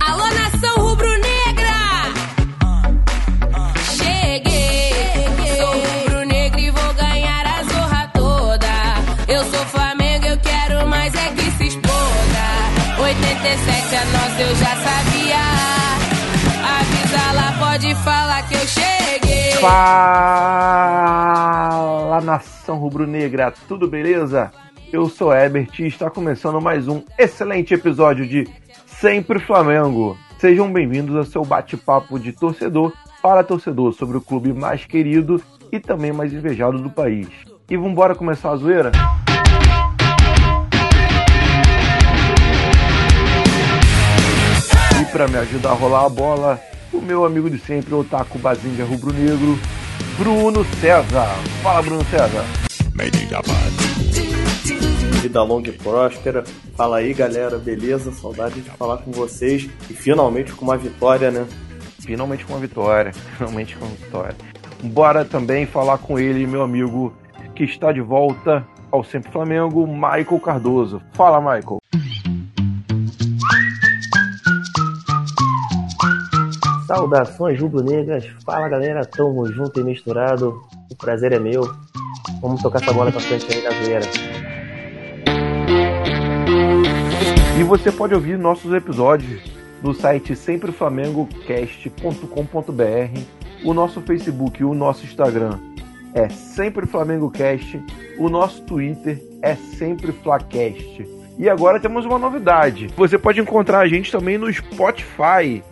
Alô, nação rubro-negra! Cheguei, sou rubro-negra e vou ganhar a zorra toda. Eu sou Flamengo, eu quero mais é que se exploda. 87 é nossa, eu já sabia. Avisa lá, pode falar que eu cheguei. Fala nação rubro-negra, tudo beleza? Eu sou Ebert e está começando mais um excelente episódio de Sempre Flamengo. Sejam bem-vindos ao seu bate-papo de torcedor para torcedor sobre o clube mais querido e também mais invejado do país. E vambora começar a zoeira? E para me ajudar a rolar a bola, o meu amigo de sempre, o Otaku Bazinga Rubro Negro, Bruno César. Fala, Bruno César. Vida longa e próspera. Fala aí, galera, beleza? Saudade de falar com vocês. E finalmente com uma vitória, né? Finalmente com uma vitória. Finalmente com uma vitória. Bora também falar com ele, meu amigo, que está de volta ao Sempre Flamengo, Michael Cardoso. Fala, Michael. Saudações rubro-negras, fala galera, tamo junto e misturado, o prazer é meu. Vamos tocar essa bola pra frente aí na E você pode ouvir nossos episódios no site sempreflamengocast.com.br, o nosso Facebook e o nosso Instagram é Sempre Flamengo Cast, o nosso Twitter é Sempre Flacast. E agora temos uma novidade. Você pode encontrar a gente também no Spotify.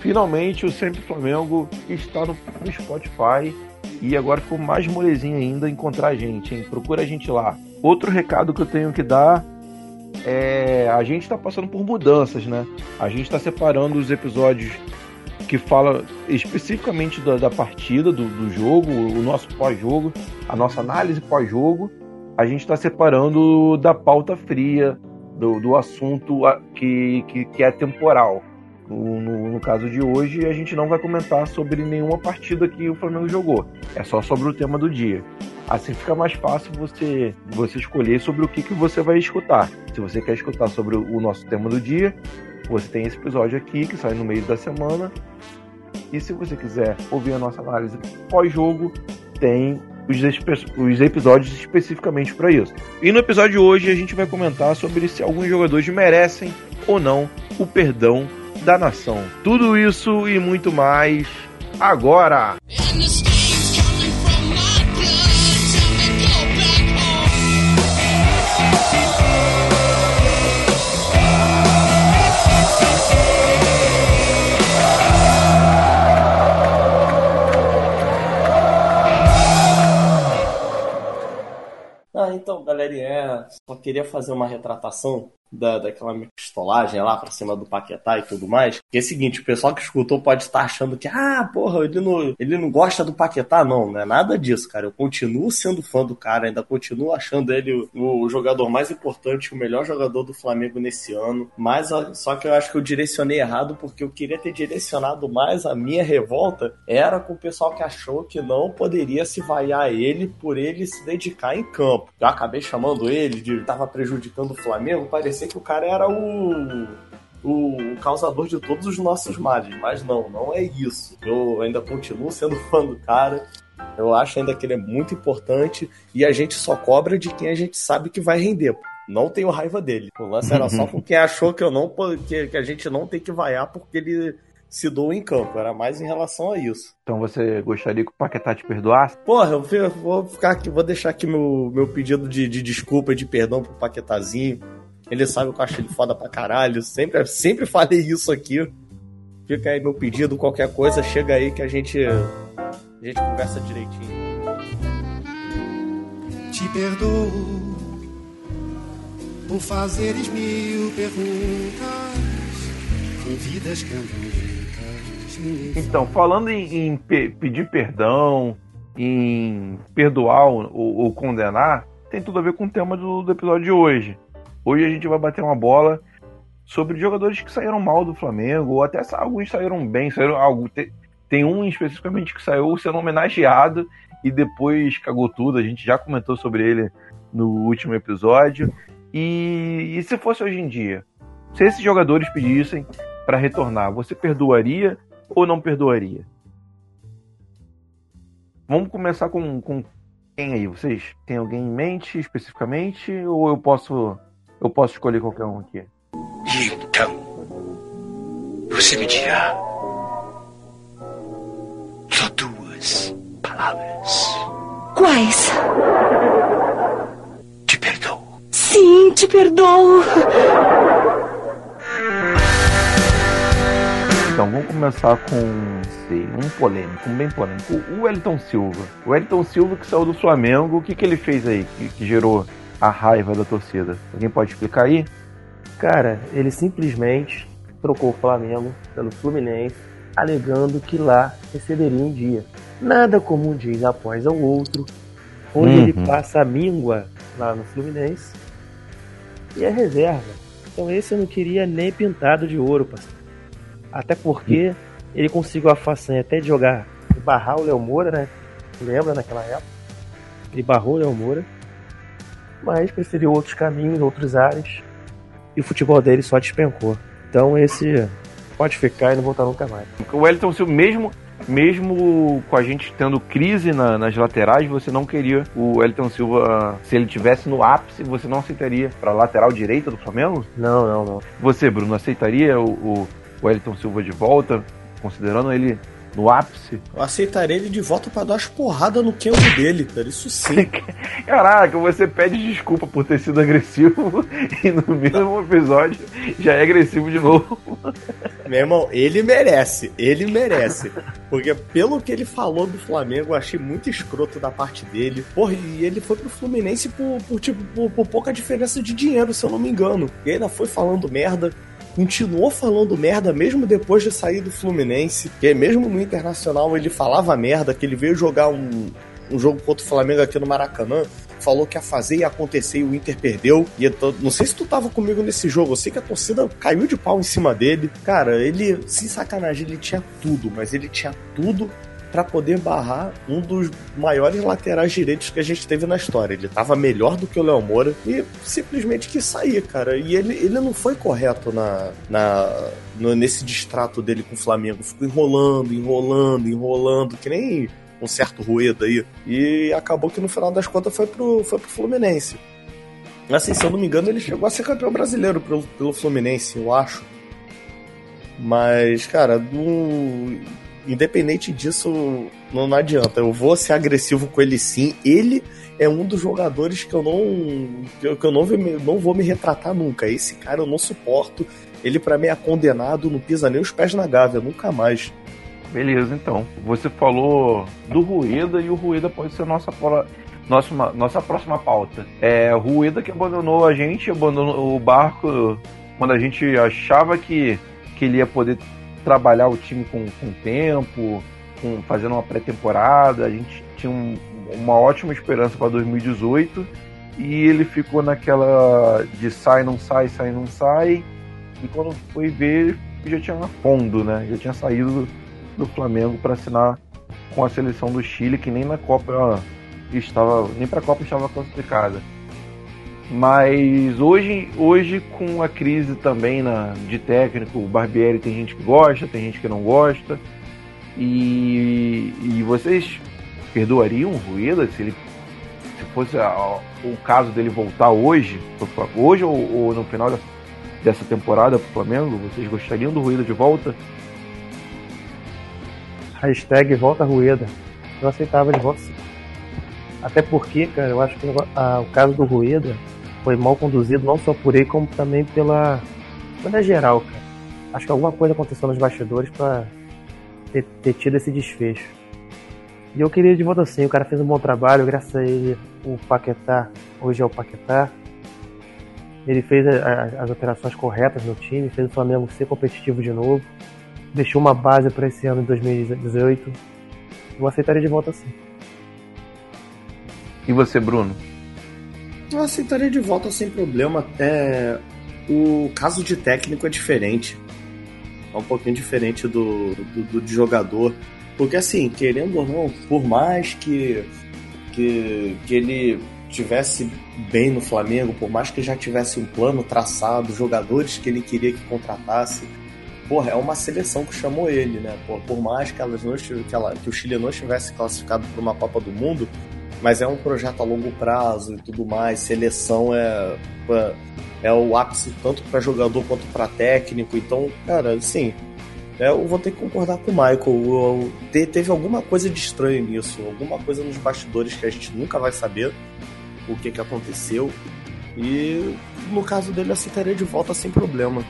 Finalmente o Sempre Flamengo está no, Spotify e agora ficou mais molezinho ainda encontrar a gente, hein? Procura a gente lá. Outro recado que eu tenho que dar é a gente está passando por mudanças, né? A gente está separando os episódios que fala especificamente da, da partida, do, do, jogo, o nosso pós-jogo, a nossa análise pós-jogo. A gente está separando da pauta fria, do, do assunto que, que, que é temporal. No, no, no, caso de hoje, a gente não vai comentar sobre nenhuma partida que o Flamengo jogou. É só sobre o tema do dia. Assim fica mais fácil você, você escolher sobre o que, que você vai escutar. Se você quer escutar sobre o nosso tema do dia, você tem esse episódio aqui que sai no meio da semana. E se você quiser ouvir a nossa análise pós-jogo, tem os, os episódios especificamente para isso. E no episódio de hoje a gente vai comentar sobre se alguns jogadores merecem ou não o perdão da nação. Tudo isso e muito mais agora. Então, galerinha, só queria fazer uma retratação da, daquela pistolagem lá pra cima do Paquetá e tudo mais. Que é o seguinte, o pessoal que escutou pode estar achando que, ah, porra, ele não, ele não gosta do Paquetá. Não, não é nada disso, cara. Eu continuo sendo fã do cara, ainda continuo achando ele o, o jogador mais importante, o melhor jogador do Flamengo nesse ano. Mas só que eu acho que eu direcionei errado porque eu queria ter direcionado mais a minha revolta era com o pessoal que achou que não poderia se vaiar ele por ele se dedicar em campo. Eu acabei chamando ele de tava prejudicando o Flamengo, parecia que o cara era o, o causador de todos os nossos males, mas não, não é isso. Eu ainda continuo sendo fã do cara. Eu acho ainda que ele é muito importante e a gente só cobra de quem a gente sabe que vai render. Não tenho raiva dele. O lance era só com quem achou que eu não que, que a gente não tem que vaiar porque ele se doou em campo. Era mais em relação a isso. Então você gostaria que o Paquetá te perdoasse? Porra, eu vou ficar aqui, vou deixar aqui meu, meu pedido de, de desculpa e de perdão pro Paquetazinho. Ele sabe que eu acho ele foda pra caralho. Sempre, sempre falei isso aqui. Fica aí meu pedido, qualquer coisa, chega aí que a gente, a gente conversa direitinho. Te perdoo por fazeres mil perguntas com vidas que andam Então, falando em, em pe pedir perdão, em perdoar ou, ou, condenar, tem tudo a ver com o tema do, do episódio de hoje. Hoje a gente vai bater uma bola sobre jogadores que saíram mal do Flamengo, ou até alguns saíram bem, saíram algo. Tem um especificamente que saiu sendo homenageado e depois cagou tudo. A gente já comentou sobre ele no último episódio. E, e se fosse hoje em dia? Se esses jogadores pedissem para retornar, você perdoaria ou não perdoaria? Vamos começar com, com quem aí? Vocês têm alguém em mente especificamente ou eu posso eu posso escolher qualquer um aqui? Então, você me dirá só duas palavras. Quais? Te perdoo. Sim, te perdoo. Então vamos começar com sei, um polêmico, um bem polêmico. O Wellington Silva. O Wellington Silva que saiu do Flamengo, o que, que ele fez aí que, que gerou a raiva da torcida? Alguém pode explicar aí? Cara, ele simplesmente trocou o Flamengo pelo Fluminense, alegando que lá receberia um dia. Nada como um dia após o outro, onde Uhum. ele passa a míngua lá no Fluminense e é reserva. Então esse eu não queria nem pintado de ouro, parceiro. Até porque ele conseguiu a façanha até de jogar e barrar o Léo Moura, né? Lembra naquela época? Ele barrou o Léo Moura, mas preferiu outros caminhos, outros ares, e o futebol dele só despencou. Então esse pode ficar e não voltar nunca mais. O Wellington Silva, mesmo, mesmo com a gente tendo crise na- nas laterais, você não queria o Wellington Silva, se ele tivesse no ápice, você não aceitaria para lateral direita do Flamengo? Não, não, não. Você, Bruno, aceitaria o, o Wellington Silva de volta, considerando ele no ápice? Eu aceitaria ele de volta pra dar umas porradas no Kengo dele, cara. Isso sim. Caraca, você pede desculpa por ter sido agressivo e no mesmo episódio já é agressivo de novo. Meu irmão, ele merece. Ele merece. Porque pelo que ele falou do Flamengo, eu achei muito escroto da parte dele. Porra, e ele foi pro Fluminense por, por, tipo, por, por pouca diferença de dinheiro, se eu não me engano. E ainda foi falando merda. Continuou falando merda mesmo depois de sair do Fluminense. Que mesmo no Internacional ele falava merda, que ele veio jogar um, um jogo contra o Flamengo aqui no Maracanã. Falou que ia fazer e acontecer e o Inter perdeu. E tô- não sei se tu tava comigo nesse jogo. Eu sei que a torcida caiu de pau em cima dele. Cara, ele, sem sacanagem, ele tinha tudo, mas ele tinha tudo pra poder barrar um dos maiores laterais direitos que a gente teve na história. Ele tava melhor do que o Léo Moura e simplesmente quis sair, cara. E ele, ele não foi correto na, na no- nesse distrato dele com o Flamengo. Ficou enrolando, enrolando, enrolando, que nem um certo Rueda aí. E acabou que no final das contas foi pro, foi pro Fluminense. Assim, se eu não me engano, ele chegou a ser campeão brasileiro pelo, pelo Fluminense, eu acho. Mas, cara, não- independente disso, não, não adianta. Eu vou ser agressivo com ele sim. Ele é um dos jogadores que eu não. que eu, não, vou me- não vou me retratar nunca. Esse cara eu não suporto. Ele, pra mim, é condenado, não pisa nem os pés na gávea, nunca mais. Beleza, então. Você falou do Rueda e o Rueda pode ser nossa, nossa, nossa próxima pauta. É o Rueda que abandonou a gente, abandonou o barco quando a gente achava que, que ele ia poder trabalhar o time com, com tempo, com, fazendo uma pré-temporada. A gente tinha um- uma ótima esperança para 2018 e ele ficou naquela de sai, não sai, sai, não sai. E quando foi ver, já tinha fundo, né? Já tinha saído do Flamengo para assinar com a seleção do Chile, que nem na Copa estava, nem para a Copa estava classificada. Mas hoje, hoje com a crise também na, de técnico, o Barbieri tem gente que gosta, tem gente que não gosta. E, e vocês perdoariam o Rueda se ele se fosse a- o caso dele voltar hoje, hoje ou, ou no final dessa, dessa temporada para o Flamengo? Vocês gostariam do Rueda de volta? Hashtag volta Rueda. Eu aceitava de volta sim. Até porque, cara, eu acho que ah, o caso do Rueda foi mal conduzido, não só por ele, como também pela. pela geral, cara. Acho que alguma coisa aconteceu nos bastidores pra ter, ter tido esse desfecho. E eu queria de volta sim, o cara fez um bom trabalho, graças a ele o Paquetá hoje é o Paquetá. Ele fez a- a- as alterações corretas no time, fez o Flamengo ser competitivo de novo deixou uma base para esse ano de 2018. Eu aceitaria de volta sim. E você, Bruno? Eu aceitaria de volta sem problema. É, o caso de técnico é diferente. É um pouquinho diferente do, do, do de jogador. Porque assim, querendo ou não, por mais que, que, que ele tivesse bem no Flamengo, por mais que já tivesse um plano traçado, jogadores que ele queria que contratasse, porra, é uma seleção que chamou ele, né? Por, por mais que, elas não que, ela, que o Chile não estivesse classificado para uma Copa do Mundo, mas é um projeto a longo prazo e tudo mais. Seleção é, é, o ápice tanto para jogador quanto para técnico. Então, cara, assim, é, eu vou ter que concordar com o Michael. Eu, te, teve alguma coisa de estranho nisso, alguma coisa nos bastidores que a gente nunca vai saber o que, que aconteceu. E no caso dele, aceitaria de volta sem problema.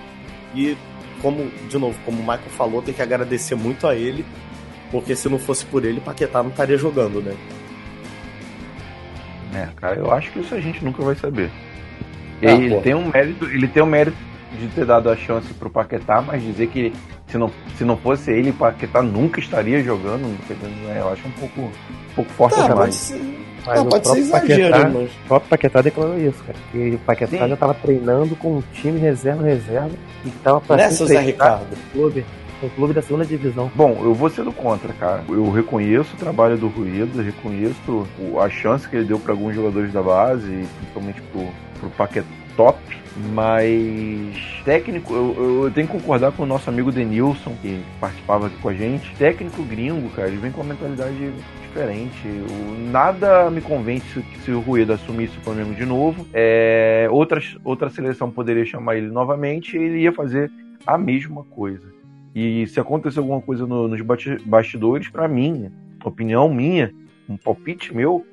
E como, de novo, como o Michael falou, tem que agradecer muito a ele, porque se não fosse por ele, Paquetá não estaria jogando, né? É, cara, eu acho que isso a gente nunca vai saber. Ah, ele tem um mérito, ele tem um mérito de ter dado a chance pro Paquetá, mas dizer que se não, se não fosse ele, o Paquetá nunca estaria jogando, entendeu? É, eu acho um pouco, um pouco forte Tá, demais. pode ser, Mas ah, o pode ser próprio exagero, Paquetá- mas. O próprio Paquetá declarou isso, cara. Que o Paquetá Sim. já tava treinando com um time reserva, reserva, e tava pra Nessa, se Zé Ricardo. clube, no clube da segunda divisão. Bom, eu vou ser do contra, cara. Eu reconheço o trabalho do Ruído, reconheço a chance que ele deu para alguns jogadores da base, principalmente pro, pro Paquetop, mas técnico, eu, eu tenho que concordar com o nosso amigo Denilson, que participava aqui com a gente. Técnico gringo, cara, ele vem com uma mentalidade diferente. O- nada me convence se o Ruído assumisse o Flamengo de novo, é, outras, outra seleção poderia chamar ele novamente e ele ia fazer a mesma coisa. E se acontecer alguma coisa no- nos bastidores, pra mim, opinião minha, um palpite meu,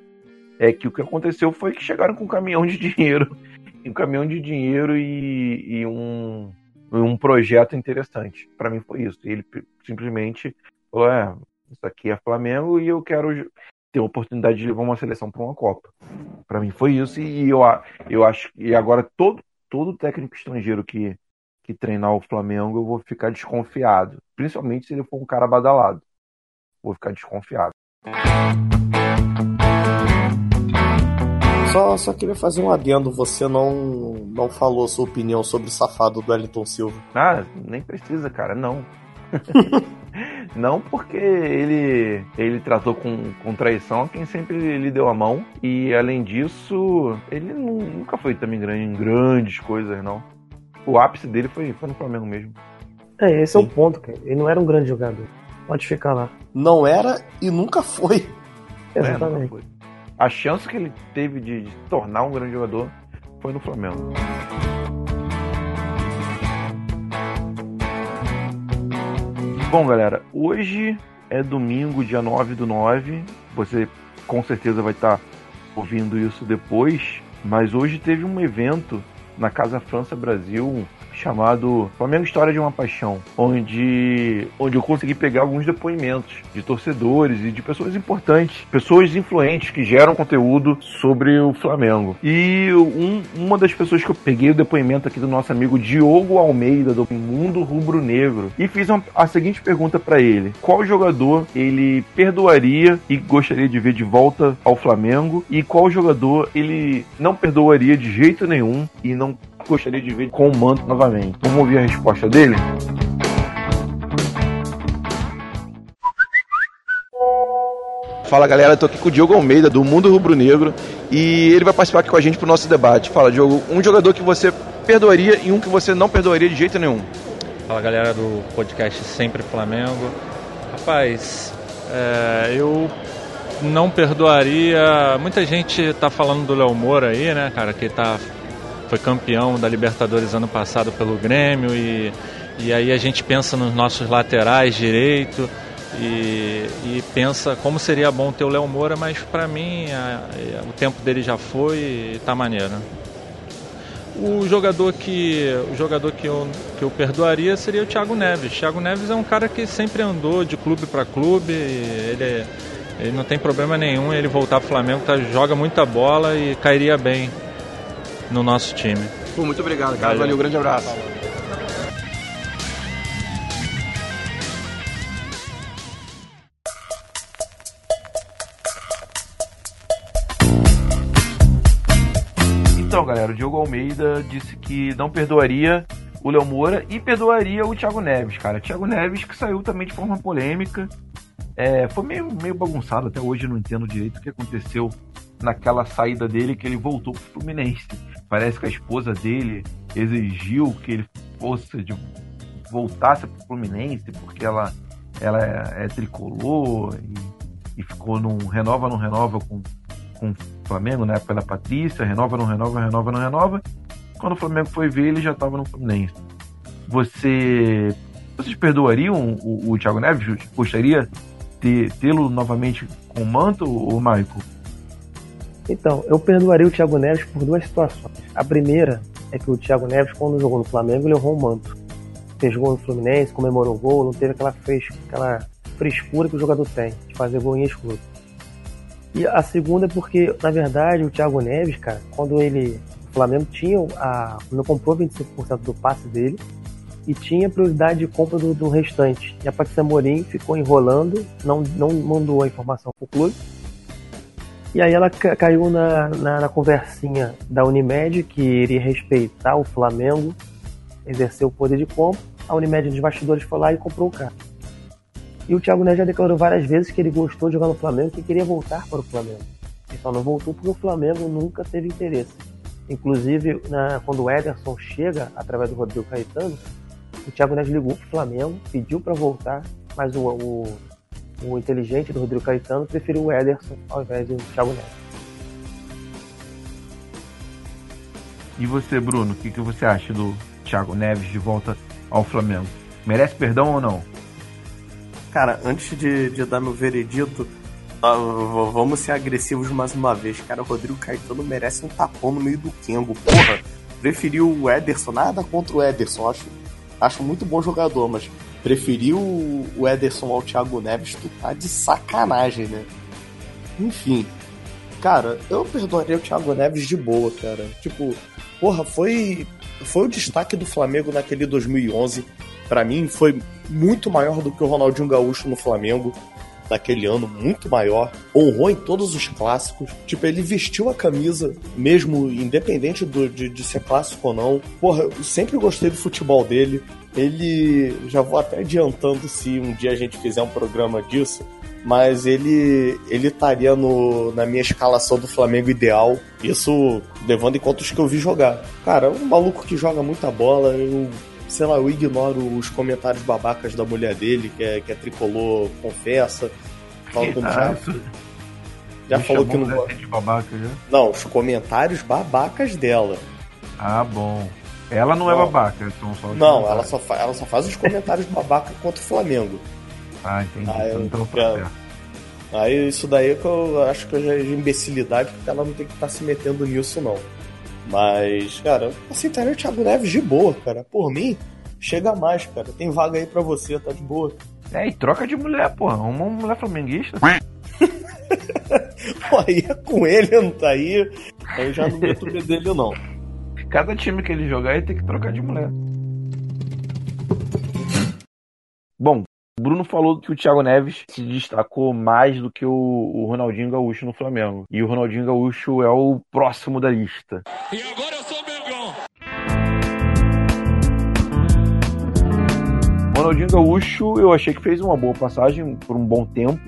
é que o que aconteceu foi que chegaram com um caminhão de dinheiro, um caminhão de dinheiro e, e um, um projeto interessante. Pra mim foi isso. Ele simplesmente falou: é, isso aqui é Flamengo e eu quero ter a oportunidade de levar uma seleção pra uma Copa. Pra mim foi isso e eu, eu acho e agora todo todo técnico estrangeiro que que treinar o Flamengo, eu vou ficar desconfiado. Principalmente se ele for um cara badalado. Vou ficar desconfiado. Só, só queria fazer um adendo. Você não, não falou sua opinião sobre o safado do Wellington Silva. Ah, nem precisa, cara, não. não porque ele ele tratou com, com traição a quem sempre lhe deu a mão. E além disso, ele nu- nunca foi também grande em grandes coisas, não. O ápice dele foi, foi no Flamengo mesmo. É, esse é Sim. o ponto, cara. Ele não era um grande jogador. Pode ficar lá. Não era e nunca foi. É, nunca Exatamente. foi. A chance que ele teve de, de se tornar um grande jogador foi no Flamengo. Bom, galera, hoje é domingo, dia 9 do 9. Você com certeza vai estar ouvindo isso depois. Mas hoje teve um evento na Casa França Brasil chamado Flamengo História de uma Paixão, onde, onde eu consegui pegar alguns depoimentos de torcedores e de pessoas importantes, pessoas influentes que geram conteúdo sobre o Flamengo. E um- uma das pessoas que eu peguei o depoimento aqui do nosso amigo Diogo Almeida, do Mundo Rubro Negro, e fiz uma- a seguinte pergunta para ele: qual jogador ele perdoaria e gostaria de ver de volta ao Flamengo, e qual jogador ele não perdoaria de jeito nenhum e não gostaria de ver com o manto novamente? Vamos ouvir a resposta dele? Fala galera, tô aqui com o Diogo Almeida do Mundo Rubro Negro e ele vai participar aqui com a gente pro nosso debate. Fala, Diogo, um jogador que você perdoaria e um que você não perdoaria de jeito nenhum. Fala galera do podcast Sempre Flamengo. Rapaz, é, eu não perdoaria. Muita gente tá falando do Léo Moura aí, né, cara, que tá, foi campeão da Libertadores ano passado pelo Grêmio e, e aí a gente pensa nos nossos laterais direito e, e pensa como seria bom ter o Léo Moura, mas pra mim a- a- o tempo dele já foi e tá maneiro. O jogador que o jogador que eu, que eu perdoaria seria o Thiago Neves. Thiago Neves é um cara que sempre andou de clube para clube. Ele, ele não tem problema nenhum ele voltar pro Flamengo, tá, joga muita bola e cairia bem no nosso time. Pô, muito obrigado, cara. Valeu. Valeu, grande abraço. Então, galera, o Diogo Almeida disse que não perdoaria o Léo Moura e perdoaria o Thiago Neves, cara. Thiago Neves que saiu também de forma polêmica. É, foi meio, meio bagunçado, até hoje não entendo direito o que aconteceu naquela saída dele que ele voltou pro Fluminense. Parece que a esposa dele exigiu que ele fosse de voltasse pro Fluminense porque ela ela é, é tricolor e, e, ficou num renova não renova com com o Flamengo época da Patrícia, renova não renova, renova não renova. Quando o Flamengo foi ver, ele já estava no Fluminense. Você vocês perdoariam o, o Thiago Neves? Gostaria de tê-lo novamente com o manto, ou Michael? Então, eu perdoaria o Thiago Neves por duas situações. A primeira é que o Thiago Neves, quando jogou no Flamengo, ele errou o manto. Fez gol no Fluminense, comemorou o gol, não teve aquela, fres aquela frescura que o jogador tem, de fazer gol em escudo. E a segunda é porque, na verdade, o Thiago Neves, cara, quando ele. O Flamengo tinha a. Quando comprou 25% do passe dele e tinha prioridade de compra do, do restante. E a Patrícia Morim ficou enrolando, não, não mandou a informação pro clube e aí ela caiu na, na, na, conversinha da Unimed, que iria respeitar o Flamengo, exercer o poder de compra. A Unimed dos bastidores foi lá e comprou o carro. E o Thiago Neves já declarou várias vezes que ele gostou de jogar no Flamengo que queria voltar para o Flamengo. Ele só não voltou porque o Flamengo nunca teve interesse. Inclusive, na, quando o Ederson chega através do Rodrigo Caetano, o Thiago Neves ligou para o Flamengo, pediu para voltar, mas o, o o inteligente do Rodrigo Caetano preferiu o Ederson ao invés do Thiago Neves. E você, Bruno, o que, que você acha do Thiago Neves de volta ao Flamengo? Merece perdão ou não? Cara, antes de, de dar meu veredito, uh, vamos ser agressivos mais uma vez. Cara, o Rodrigo Caetano merece um tapão no meio do Kengo. Porra, preferiu o Ederson, nada contra o Ederson. Acho, acho muito bom jogador, mas preferiu o Ederson ao Thiago Neves, tu tá de sacanagem, né? Enfim. Cara, eu perdoaria o Thiago Neves de boa, cara. Tipo, porra, foi foi o destaque do Flamengo naquele 2011. Para mim, foi muito maior do que o Ronaldinho Gaúcho no Flamengo daquele ano, muito maior. Honrou em todos os clássicos. Tipo, ele vestiu a camisa, mesmo independente do, de, de ser clássico ou não. Porra, eu sempre gostei do futebol dele. Ele, já vou até adiantando se um dia a gente fizer um programa disso, mas ele ele estaria no, na minha escalação do Flamengo ideal. Isso levando em conta os que eu vi jogar. Cara, um maluco que joga muita bola, eu sei lá, eu ignoro os comentários babacas da mulher dele, que é, que é tricolor, confessa. Fala como já. Já Me falou que não chamou de babaca já? Não, os comentários babacas dela. Ah, bom. Ela não, é Não. babaca, são só Não, ela só, ela só faz os comentários babaca contra o Flamengo. Ah, entendi. Ah, eu- então tá já- certo. Aí isso daí é que eu acho que já é de imbecilidade, porque ela não tem que estar se metendo nisso, não. Mas, cara, eu aceitaria o Thiago Neves de boa, cara. Por mim, chega mais, cara. Tem vaga aí pra você, tá de boa. É, e troca de mulher, porra. Uma mulher flamenguista. Pô, aí é com ele, não tá aí. Aí eu já não meto o dele, não. Cada time que ele jogar, ele tem que trocar de mulher. Bom, Bruno falou que o Thiago Neves se destacou mais do que o, o Ronaldinho Gaúcho no Flamengo. E o Ronaldinho Gaúcho é o próximo da lista. E agora eu sou o Mengão. Ronaldinho Gaúcho, eu achei que fez uma boa passagem por um bom tempo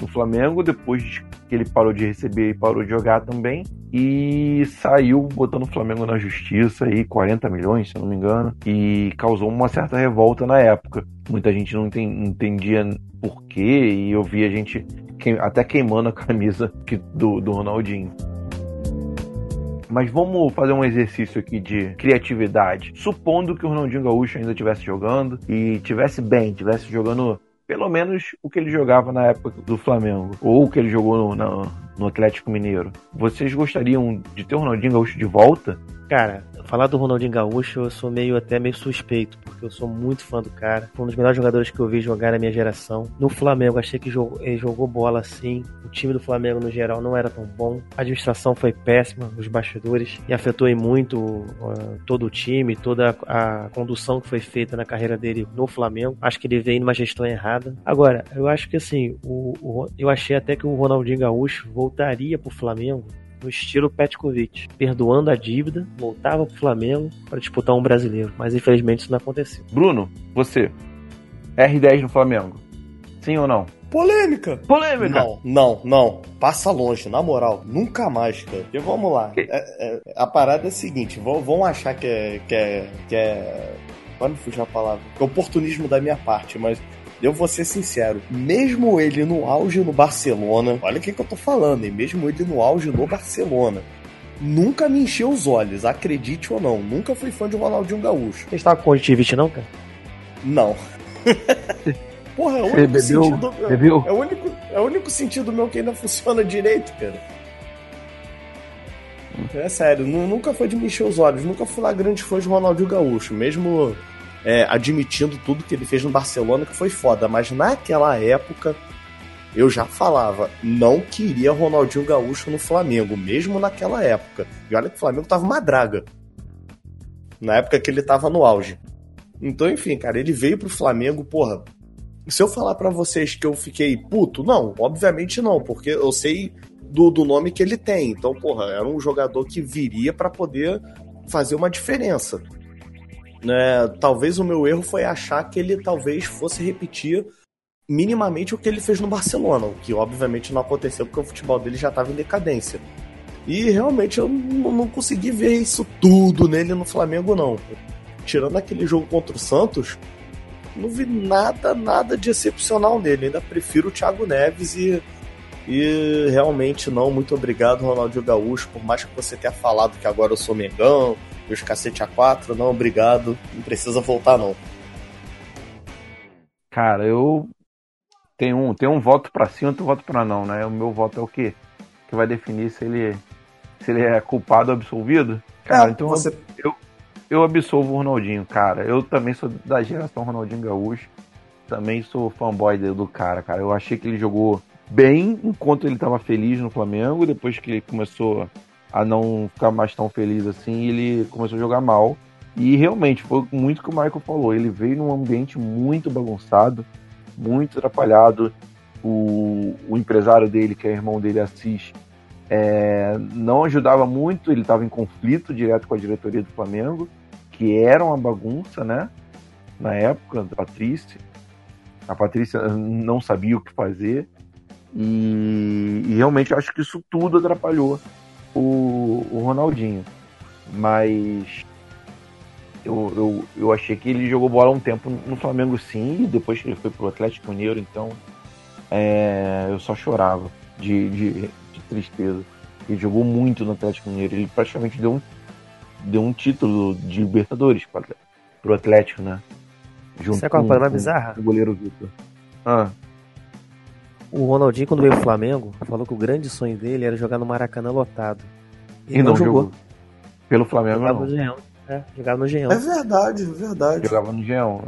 no Flamengo, depois que ele parou de receber e parou de jogar também, e saiu botando o Flamengo na justiça aí, 40 milhões, se eu não me engano, e causou uma certa revolta na época. Muita gente não enten- entendia por quê, e eu via gente até queimando a camisa do, do Ronaldinho. Mas vamos fazer um exercício aqui de criatividade. Supondo que o Ronaldinho Gaúcho ainda estivesse jogando e tivesse bem, tivesse jogando pelo menos o que ele jogava na época do Flamengo, ou o que ele jogou no, na- no Atlético Mineiro. Vocês gostariam de ter o Ronaldinho Gaúcho de volta? Cara, falar do Ronaldinho Gaúcho eu sou meio até meio suspeito, porque eu sou muito fã do cara. Foi um dos melhores jogadores que eu vi jogar na minha geração. No Flamengo, achei que jogou, ele jogou bola assim. O time do Flamengo, no geral, não era tão bom. A administração foi péssima, os bastidores, e afetou em muito uh, todo o time, toda a, a condução que foi feita na carreira dele no Flamengo. Acho que ele veio numa gestão errada. Agora, eu acho que assim, o, o- eu achei até que o Ronaldinho Gaúcho voltaria pro Flamengo no estilo Petkovic, perdoando a dívida, voltava pro Flamengo para disputar um brasileiro. Mas infelizmente isso não aconteceu. Bruno, você, R10 no Flamengo. Sim ou não? Polêmica. Polêmica. Não, não, não. Passa longe, na moral. Nunca mais, cara. Porque vamos lá. É- é- a parada é a seguinte: vão, vão achar que é. que é. que é. Agora me fugiu a palavra. Que é oportunismo da minha parte, mas. Eu vou ser sincero, mesmo ele no auge no Barcelona, olha o que, que eu tô falando, hein? Mesmo ele no auge no Barcelona, nunca me encheu os olhos, acredite ou não. Nunca fui fã de Ronaldinho Gaúcho. Você estava com conjuntivite não, cara? Não. Porra, é o único bebeu- sentido. bebeu? É o, único, é o único sentido meu que ainda funciona direito, cara. É sério, nu- nunca foi de me encher os olhos, nunca fui lá grande fã de Ronaldinho Gaúcho, mesmo é, admitindo tudo que ele fez no Barcelona, que foi foda, mas naquela época eu já falava, não queria Ronaldinho Gaúcho no Flamengo, mesmo naquela época. E olha que o Flamengo tava uma draga. Na época que ele tava no auge. Então, enfim, cara, ele veio pro Flamengo, porra. Se eu falar pra vocês que eu fiquei puto, não, obviamente não, porque eu sei do, do nome que ele tem. Então, porra, era um jogador que viria pra poder fazer uma diferença. Né? Talvez o meu erro foi achar que ele talvez fosse repetir minimamente o que ele fez no Barcelona, o que obviamente não aconteceu porque o futebol dele já estava em decadência. E realmente eu não não consegui ver isso tudo nele no Flamengo, não. Tirando aquele jogo contra o Santos, não vi nada, nada de excepcional nele. Ainda prefiro o Thiago Neves e, e realmente não. Muito obrigado, Ronaldinho Gaúcho. Por mais que você tenha falado que agora eu sou Mengão, e os cacete a quatro, não, obrigado. Não precisa voltar, não. Cara, eu tenho um, tenho um voto pra sim, outro voto pra não, né? O meu voto é o quê? Que vai definir se ele, se ele é culpado ou absolvido? Cara, É, então você- eu, eu absolvo o Ronaldinho, cara. Eu também sou da geração Ronaldinho Gaúcho. Também sou fanboy do do cara, cara. Eu achei que ele jogou bem enquanto ele tava feliz no Flamengo. Depois que ele começou a não ficar mais tão feliz assim, ele começou a jogar mal. E realmente, foi muito que o Michael falou. Ele veio num ambiente muito bagunçado, muito atrapalhado. O, o empresário dele, que é irmão dele, Assis, é, não ajudava muito. Ele estava em conflito direto com a diretoria do Flamengo, que era uma bagunça, né? Na época, da Patrícia. A Patrícia não sabia o que fazer. E, e realmente acho que isso tudo atrapalhou o, o Ronaldinho. Mas eu, eu, eu achei que ele jogou bola um tempo no Flamengo sim, e depois que ele foi pro Atlético Mineiro, então é, eu só chorava de, de, de tristeza. Ele jogou muito no Atlético Mineiro, ele praticamente deu um, deu um título de Libertadores pro Atlético, né? Junto é a com- coisa mais com bizarra? O goleiro Vitor. Ah, O Ronaldinho, quando veio pro Flamengo, falou que o grande sonho dele era jogar no Maracanã lotado. e não jogou. Pelo Flamengo Jogava não. no Geão. É, jogava no Geão. É verdade, é verdade. Jogava no Geão.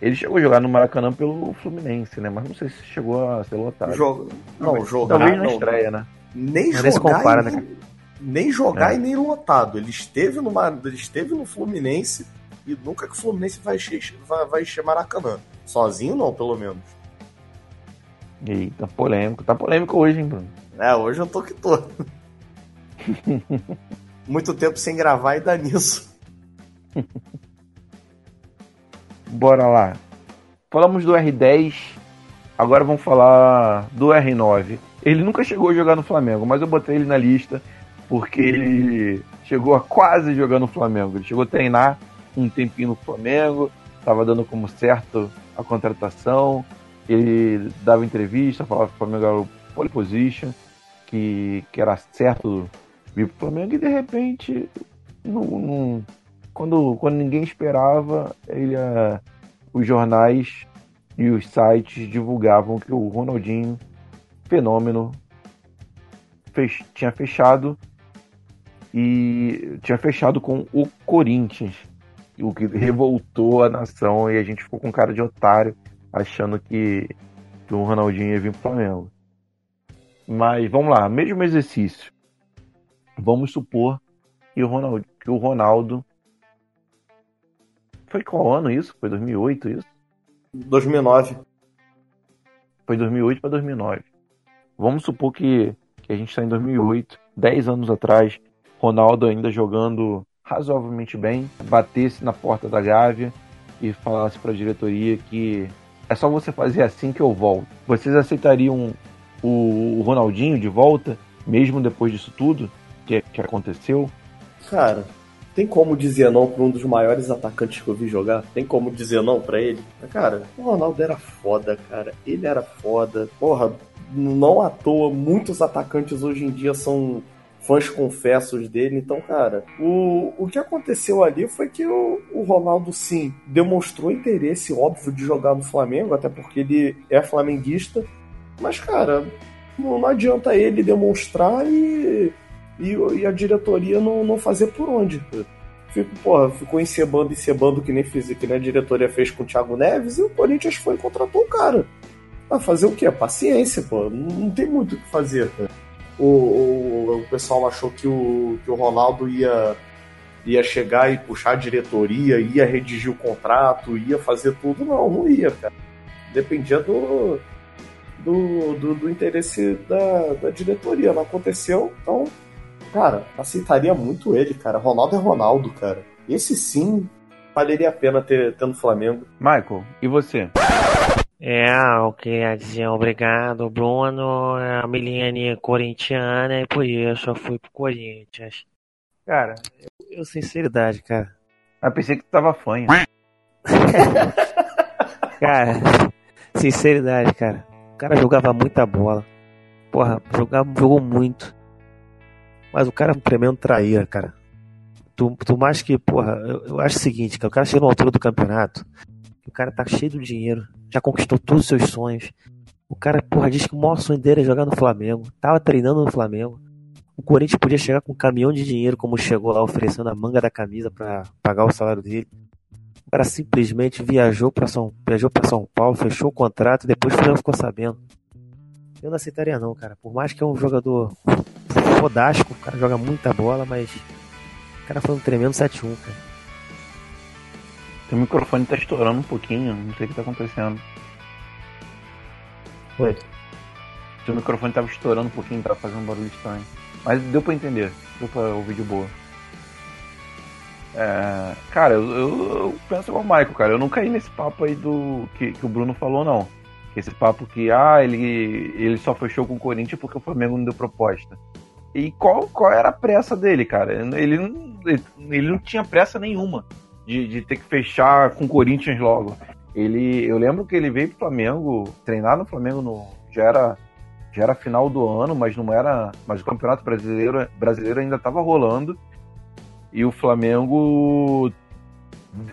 Ele chegou a jogar no Maracanã pelo Fluminense, né? Mas não sei se chegou a ser lotado. Jogo. Não, jogar. Talvez na não. estreia, né? Nem Mas nem se jogar, compara, e né, nem, nem jogar É. e nem lotado. Ele esteve, numa, ele esteve no Fluminense e nunca que o Fluminense vai encher, vai, vai encher Maracanã. Sozinho não, pelo menos. Eita, polêmico. Tá polêmico hoje, hein, Bruno? É, hoje eu tô que tô. Muito tempo sem gravar e dá nisso. Bora lá. Falamos do R10, agora vamos falar do R9. Ele nunca chegou a jogar no Flamengo, mas eu botei ele na lista porque ele chegou a quase jogar no Flamengo. Ele chegou a treinar um tempinho no Flamengo, estava dando como certo a contratação. Ele dava entrevista, falava que o Flamengo era o pole position, que, que era certo vir pro Flamengo e de repente, quando, quando ninguém esperava, ele, ah, os jornais e os sites divulgavam que o Ronaldinho, fenômeno, tinha fechado e tinha fechado com o Corinthians, o que revoltou a nação e a gente ficou com cara de otário achando que, que o Ronaldinho ia vir pro Flamengo. Mas vamos lá, mesmo exercício. Vamos supor que o Ronaldo, que o Ronaldo foi qual ano isso? Foi 2008 isso? 2009. Foi 2008 para 2009. Vamos supor que, que a gente está em 2008, 10 anos atrás, Ronaldo ainda jogando razoavelmente bem, batesse na porta da Gávea e falasse para a diretoria que é só você fazer assim que eu volto. Vocês aceitariam o, Ronaldinho de volta, mesmo depois disso tudo que, que aconteceu? Cara, tem como dizer não pra um dos maiores atacantes que eu vi jogar? Tem como dizer não pra ele? Cara, o Ronaldo era foda, cara. Ele era foda. Porra, não à toa, muitos atacantes hoje em dia são fãs confessos dele. Então, cara, o, o que aconteceu ali foi que o, o Ronaldo, sim, demonstrou interesse óbvio de jogar no Flamengo, até porque ele é flamenguista. Mas, cara, não, não adianta ele demonstrar e, e, e, a diretoria não, não fazer por onde. Fico, porra, ficou encebando encebando que nem, fiz, que nem a diretoria fez com o Thiago Neves e o Corinthians foi e contratou o cara. Ah, fazer o quê? Paciência, pô. Não, não tem muito o que fazer. O, o, o, pessoal achou que o, que o Ronaldo ia, ia chegar e puxar a diretoria, ia redigir o contrato, ia fazer tudo. Não, não ia, cara. Dependia do, do, do, do interesse da, da diretoria. Não aconteceu, então, cara, aceitaria muito ele, cara. Ronaldo é Ronaldo, cara. Esse sim valeria a pena ter, ter no Flamengo. Michael, e você? É, eu queria dizer obrigado, Bruno. A Milene corintiana e por isso eu fui pro Corinthians. Cara, eu, eu sinceridade, cara. Eu pensei que tu tava fanha. cara, sinceridade, cara. O cara jogava muita bola. Porra, jogava, jogou muito. Mas o cara é um tremendo traíra, cara. Tu, tu mais que, porra, eu, eu acho o seguinte, cara, o cara chega na altura do campeonato, o cara tá cheio de dinheiro, já conquistou todos os seus sonhos. O cara, porra, diz que o maior sonho dele é jogar no Flamengo. Tava treinando no Flamengo. O Corinthians podia chegar com um caminhão de dinheiro, como chegou lá, oferecendo a manga da camisa para pagar o salário dele. O cara simplesmente viajou para São, viajou para São Paulo, fechou o contrato e depois o Flamengo ficou sabendo. Eu não aceitaria não, cara. Por mais que é um jogador fodástico, o cara joga muita bola, mas o cara foi um tremendo 7-1, cara. Teu microfone tá estourando um pouquinho, não sei o que tá acontecendo. Oi. Seu microfone tava estourando um pouquinho, tava fazendo um barulho estranho. Mas deu pra entender, deu pra ouvir de boa. É, cara, eu, eu, penso igual o Michael, cara. Eu não caí nesse papo aí do que, que o Bruno falou, não. Esse papo que, ah, ele, ele só fechou com o Corinthians porque o Flamengo não deu proposta. E qual, qual era a pressa dele, cara? Ele, ele, ele não tinha pressa nenhuma de, de ter que fechar com o Corinthians logo. Ele, eu lembro que ele veio pro Flamengo, treinar no Flamengo no, já era já era final do ano, mas não era, mas o Campeonato Brasileiro brasileiro ainda estava rolando. E o Flamengo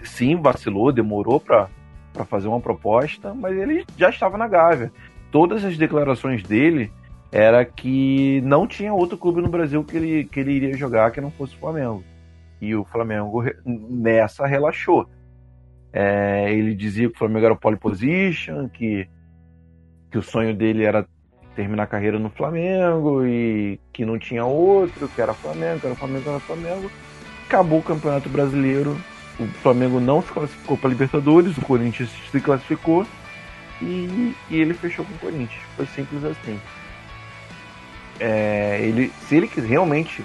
sim vacilou, demorou para para fazer uma proposta, mas ele já estava na Gávea. Todas as declarações dele era que não tinha outro clube no Brasil que ele, que ele iria jogar que não fosse o Flamengo. E o Flamengo nessa relaxou. É, ele dizia que o Flamengo era pole position, que, que o sonho dele era terminar a carreira no Flamengo e que não tinha outro, que era Flamengo, que era Flamengo, que era Flamengo. Acabou o Campeonato Brasileiro, o Flamengo não se classificou para Libertadores, o Corinthians se classificou e, e, ele fechou com o Corinthians. Foi simples assim. É, ele, se ele realmente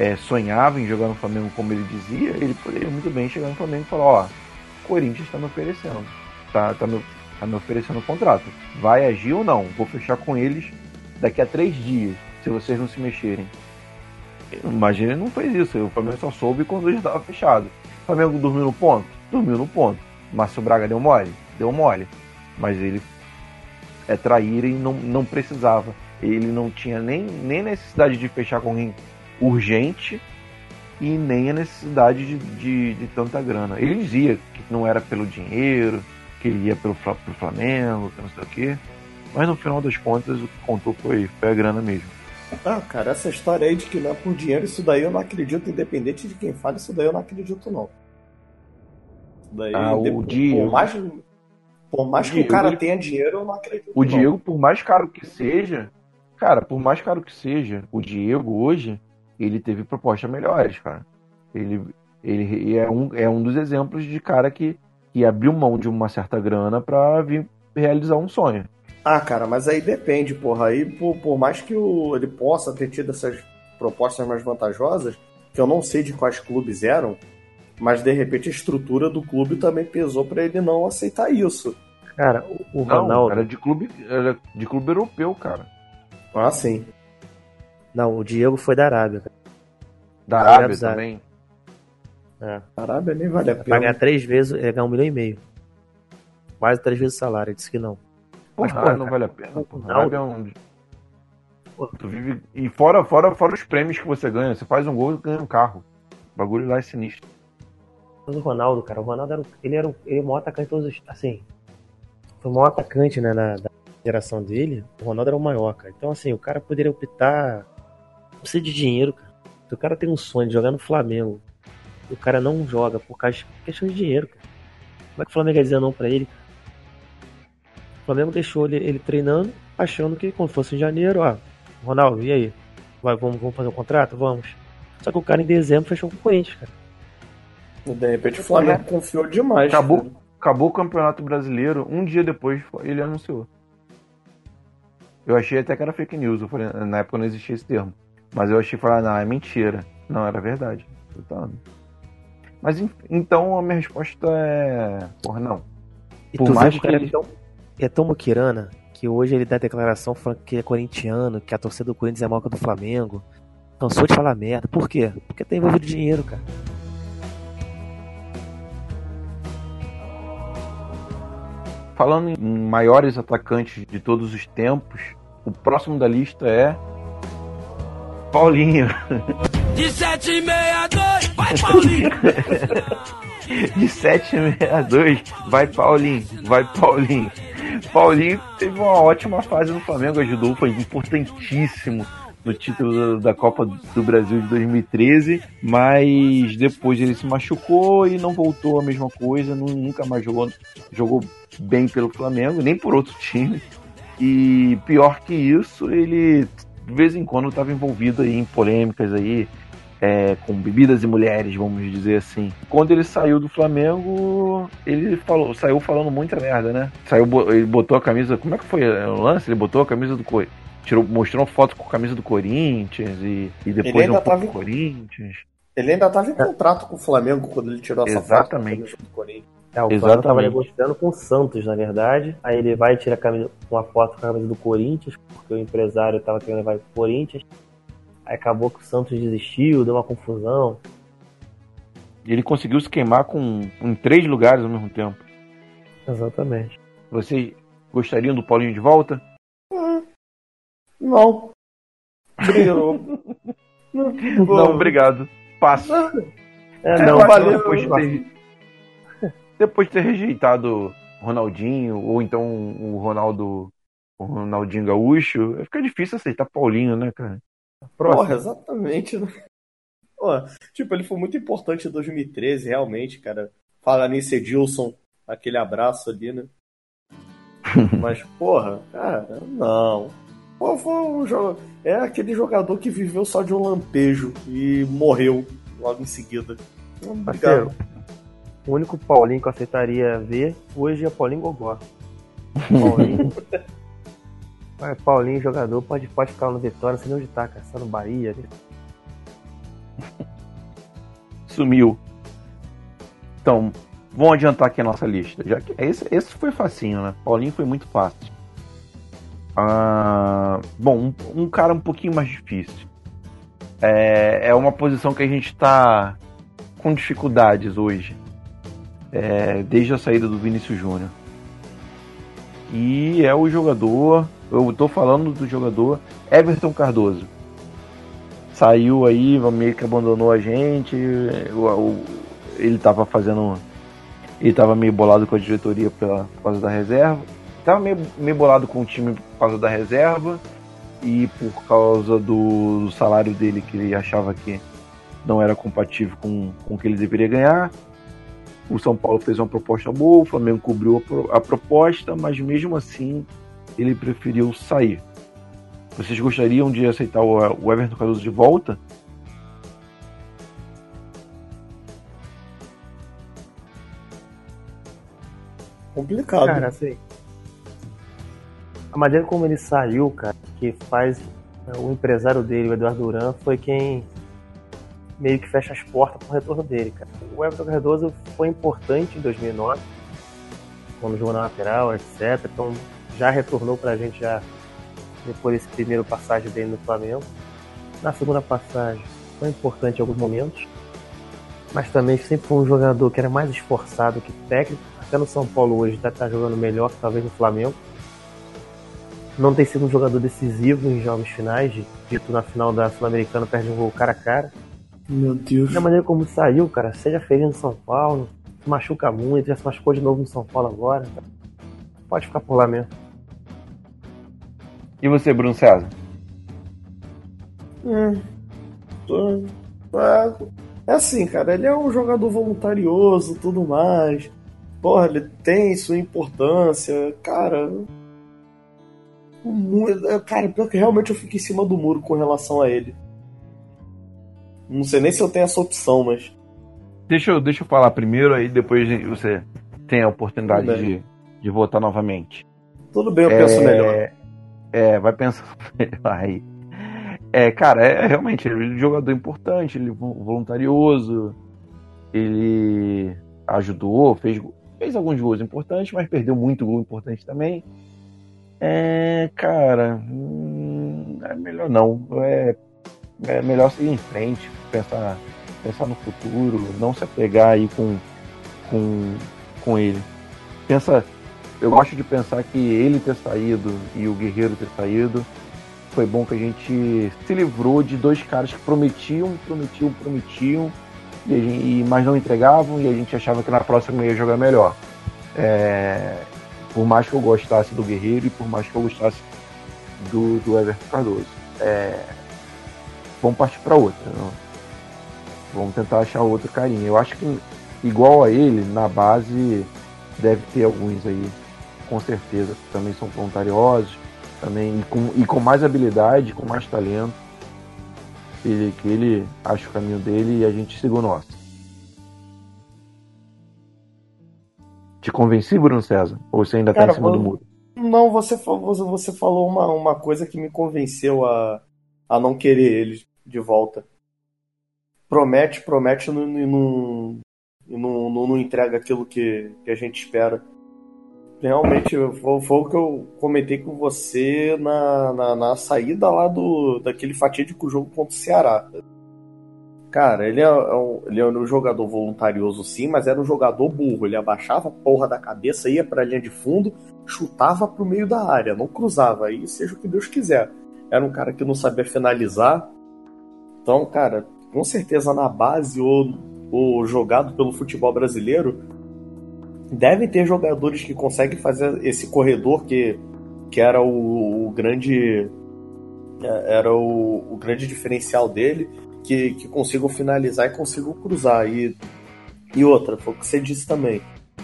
é, sonhava em jogar no Flamengo como ele dizia, ele poderia muito bem chegar no Flamengo e falar, ó, o Corinthians está me oferecendo, tá, tá, me, tá me oferecendo um contrato. Vai agir ou não? Vou fechar com eles daqui a três dias, se vocês não se mexerem. Imagina ele não fez isso, o Flamengo só soube quando ele estava fechado. O Flamengo dormiu no ponto? Dormiu no ponto. Márcio Braga deu mole? Deu mole. Mas ele é traíra e não, não precisava. Ele não tinha nem, nem necessidade de fechar com alguém urgente e nem a necessidade de, de, de, tanta grana. Ele dizia que não era pelo dinheiro, que ele ia pelo, pelo Flamengo, que não sei o quê. Mas no final das contas o que contou foi, foi a grana mesmo. Ah, cara, essa história aí de que não é por dinheiro, isso daí eu não acredito, independente de quem fale, isso daí eu não acredito não. Isso daí, ah, o Diego. Por mais, por mais o que Diego, o cara ele... tenha dinheiro, eu não acredito. O não. Diego, por mais caro que seja, cara, por mais caro que seja, o Diego hoje, ele teve propostas melhores, cara. Ele, ele é, um, é um dos exemplos de cara que, que abriu mão de uma certa grana para vir realizar um sonho. Ah, cara, mas aí depende, porra. Aí, por, por mais que o, ele possa ter tido essas propostas mais vantajosas, que eu não sei de quais clubes eram, mas de repente a estrutura do clube também pesou para ele não aceitar isso. Cara, o, o Não, Ronaldo. era de clube, era de clube europeu, cara. Ah, sim. Não, o Diego foi da Arábia. cara. Da Arábia Arábia também. É. Arábia nem vale a pena. ganhar três vezes, é ganhar um milhão e meio. Quase três vezes o salário. Ele disse que não. Mas, Porra, porra, não cara, vale a pena. Pô. Ronaldo- Arábia é um... Tu vive... E fora, fora, fora os prêmios que você ganha. Você faz um gol e ganha um carro. O bagulho lá é sinistro. Mas o Ronaldo, cara, o Ronaldo era, o- ele era o, ele é o maior atacante de todos os. Assim, foi o maior atacante, né, na, da geração dele. O Ronaldo era o maior, cara. Então, assim, o cara poderia optar. Precisa de dinheiro, cara. Se o cara tem um sonho de jogar no Flamengo, e o cara não joga por causa de questão de dinheiro, cara. Como é que o Flamengo ia dizer não pra ele? cara? O Flamengo deixou ele, ele treinando, achando que quando fosse em janeiro, ó, Ronaldo, e aí? Vai, vamos, vamos fazer um contrato? Vamos. Só que o cara em dezembro fechou com o Corinthians, cara. De repente o Flamengo confiou demais. Acabou, cara. acabou o Campeonato Brasileiro. Um dia depois ele anunciou. Eu achei até que era fake news. Eu falei, na época não existia esse termo. Mas eu achei falar, não, é mentira. Não, era verdade. Mas en- então a minha resposta é. Porra, não. E Por tu mais que o cara que- é tão, é tão moqueirana que hoje ele dá declaração falando que é corintiano, que a torcida do Corinthians é maior que a do Flamengo. Cansou de falar merda. Por quê? Porque tá envolvido dinheiro, cara. Falando em maiores atacantes de todos os tempos, o próximo da lista é. Paulinho. De 762, vai Paulinho! De 762, vai Paulinho, vai Paulinho. Paulinho teve uma ótima fase no Flamengo, ajudou, foi importantíssimo no título da Copa do Brasil de 2013, mas depois ele se machucou e não voltou a mesma coisa, nu- nunca mais jogou, jogou bem pelo Flamengo, nem por outro time. E pior que isso, ele de vez em quando estava envolvido aí em polêmicas aí, é, com bebidas e mulheres, vamos dizer assim. Quando ele saiu do Flamengo, ele falou, saiu falando muita merda, né? Saiu, ele botou a camisa. Como é que foi o lance? Ele botou a camisa do Corinthians. Tirou, mostrou uma foto com a camisa do Corinthians e, e depois um tava do Corinthians. Ele ainda tava em contrato com o Flamengo quando ele tirou essa Exatamente. foto. com a camisa do Corinthians. É, o Flamengo Exatamente. tava negociando com o Santos, na verdade. Aí ele vai e tira a camisa- uma foto com a camisa do Corinthians, porque o empresário tava querendo levar pro Corinthians. Aí acabou que o Santos desistiu, deu uma confusão. E ele conseguiu se queimar com, em três lugares ao mesmo tempo. Exatamente. Vocês gostariam do Paulinho de volta? Não. Brilhou. Não, obrigado. Passo. É, É, não, valeu, depois depois de ter rejeitado Ronaldinho, ou então o Ronaldo, o Ronaldinho Gaúcho, fica difícil aceitar Paulinho, né, cara? Porra, exatamente, né? Pô, tipo, ele foi muito importante em 2013, realmente, cara. Fala nisso, Edilson, aquele abraço ali, né? Mas, porra, cara, não. Pô, foi um jogo. É aquele jogador que viveu só de um lampejo e morreu logo em seguida. Obrigado. Parceiro, o único Paulinho que eu aceitaria ver hoje é Paulinho Gogó. Paulinho. Paulinho, jogador, pode, pode ficar no Vitória, não sei nem onde tá, cara. Só no Bahia. né? Sumiu. Então, vamos adiantar aqui a nossa lista. Já que esse, esse foi facinho, né? Paulinho foi muito fácil. Ah, bom, um, um cara um pouquinho mais difícil. É, é uma posição que a gente tá com dificuldades hoje. É, desde a saída do Vinícius Júnior. E é o jogador. Eu tô falando do jogador Everton Cardoso. Saiu aí, meio que abandonou a gente. ele tava fazendo. Ele tava meio bolado com a diretoria pela, por causa da reserva. Tava meio, meio bolado com o time por causa da reserva. E por causa do, do salário dele, que ele achava que não era compatível com, com o que ele deveria ganhar. O São Paulo fez uma proposta boa, o Flamengo cobriu a, pro- a proposta, mas mesmo assim ele preferiu sair. Vocês gostariam de aceitar o, Everton Cardoso de volta? Complicado. Cara, assim. A maneira como ele saiu, cara, que faz né, o empresário dele, o Eduardo Duran, foi quem meio que fecha as portas pro retorno dele, cara. O Everton Cardoso foi importante em 2009, quando jogou na lateral, etc. Então já retornou pra gente já depois desse primeiro passagem dele no Flamengo. Na segunda passagem foi importante em alguns momentos, mas também sempre foi um jogador que era mais esforçado que técnico. Até no São Paulo hoje está tá jogando melhor que talvez no Flamengo. Não tem sido um jogador decisivo em jogos finais, dito na final da Sul-Americana, perde um gol cara a cara. Meu Deus. Da maneira como saiu, cara, seja feliz no São Paulo, se machuca muito, já se machucou de novo no São Paulo agora. Pode ficar por lá mesmo. E você, Bruno César? Hum, tô- é, é assim, cara, ele é um jogador voluntarioso, tudo mais. Porra, ele tem sua importância, cara. é, Cara, pior que realmente eu fico em cima do muro com relação a ele. Não sei nem se eu tenho essa opção, mas. Deixa eu, deixa eu falar primeiro, aí depois você tem a oportunidade de, de votar novamente. Tudo bem, eu penso É, melhor. É, vai pensar melhor aí. É, cara, é realmente ele é um jogador importante, ele é vo- voluntarioso, ele ajudou, fez, fez alguns gols importantes, mas perdeu muito gol importante também. É, cara, hum, é melhor não. É, é melhor seguir em frente, pensar, pensar no futuro, não se apegar aí com, com, com ele. Pensa, eu gosto de pensar que ele ter saído e o Guerreiro ter saído foi bom que a gente se livrou de dois caras que prometiam, prometiam, prometiam, e gente- mas não entregavam e a gente achava que na próxima ia jogar melhor. É, por mais que eu gostasse do Guerreiro e por mais que eu gostasse do, do Everton Cardoso. É, vamos partir para outra. né? Vamos tentar achar outro carinha. Eu acho que igual a ele, na base, deve ter alguns aí, com certeza, que também são voluntariosos, também e com, e com mais habilidade, com mais talento. Ele, que ele acha o caminho dele e a gente siga o nosso. Te convenci, Bruno César? Ou você ainda tá Cara, em cima do vou- muro? Não, você você falou uma, uma coisa que me convenceu a, a não querer ele de volta. Promete, promete e não, não, não, não, entrega aquilo que, que a gente espera. Realmente, foi, foi o que eu comentei com você na, na, na saída lá do, daquele fatídico jogo contra o Ceará. Cara, ele é, é um, ele é um jogador voluntarioso sim, mas era um jogador burro. Ele abaixava a porra da cabeça, ia pra linha de fundo, chutava pro meio da área, não cruzava. Aí seja o que Deus quiser. Era um cara que não sabia finalizar. Então, cara, com certeza na base ou, ou jogado pelo futebol brasileiro, deve ter jogadores que conseguem fazer esse corredor que, que era o, o grande é, era o, o grande diferencial dele, que, que consigam finalizar e consigam cruzar. E, e outra, foi o que você disse também.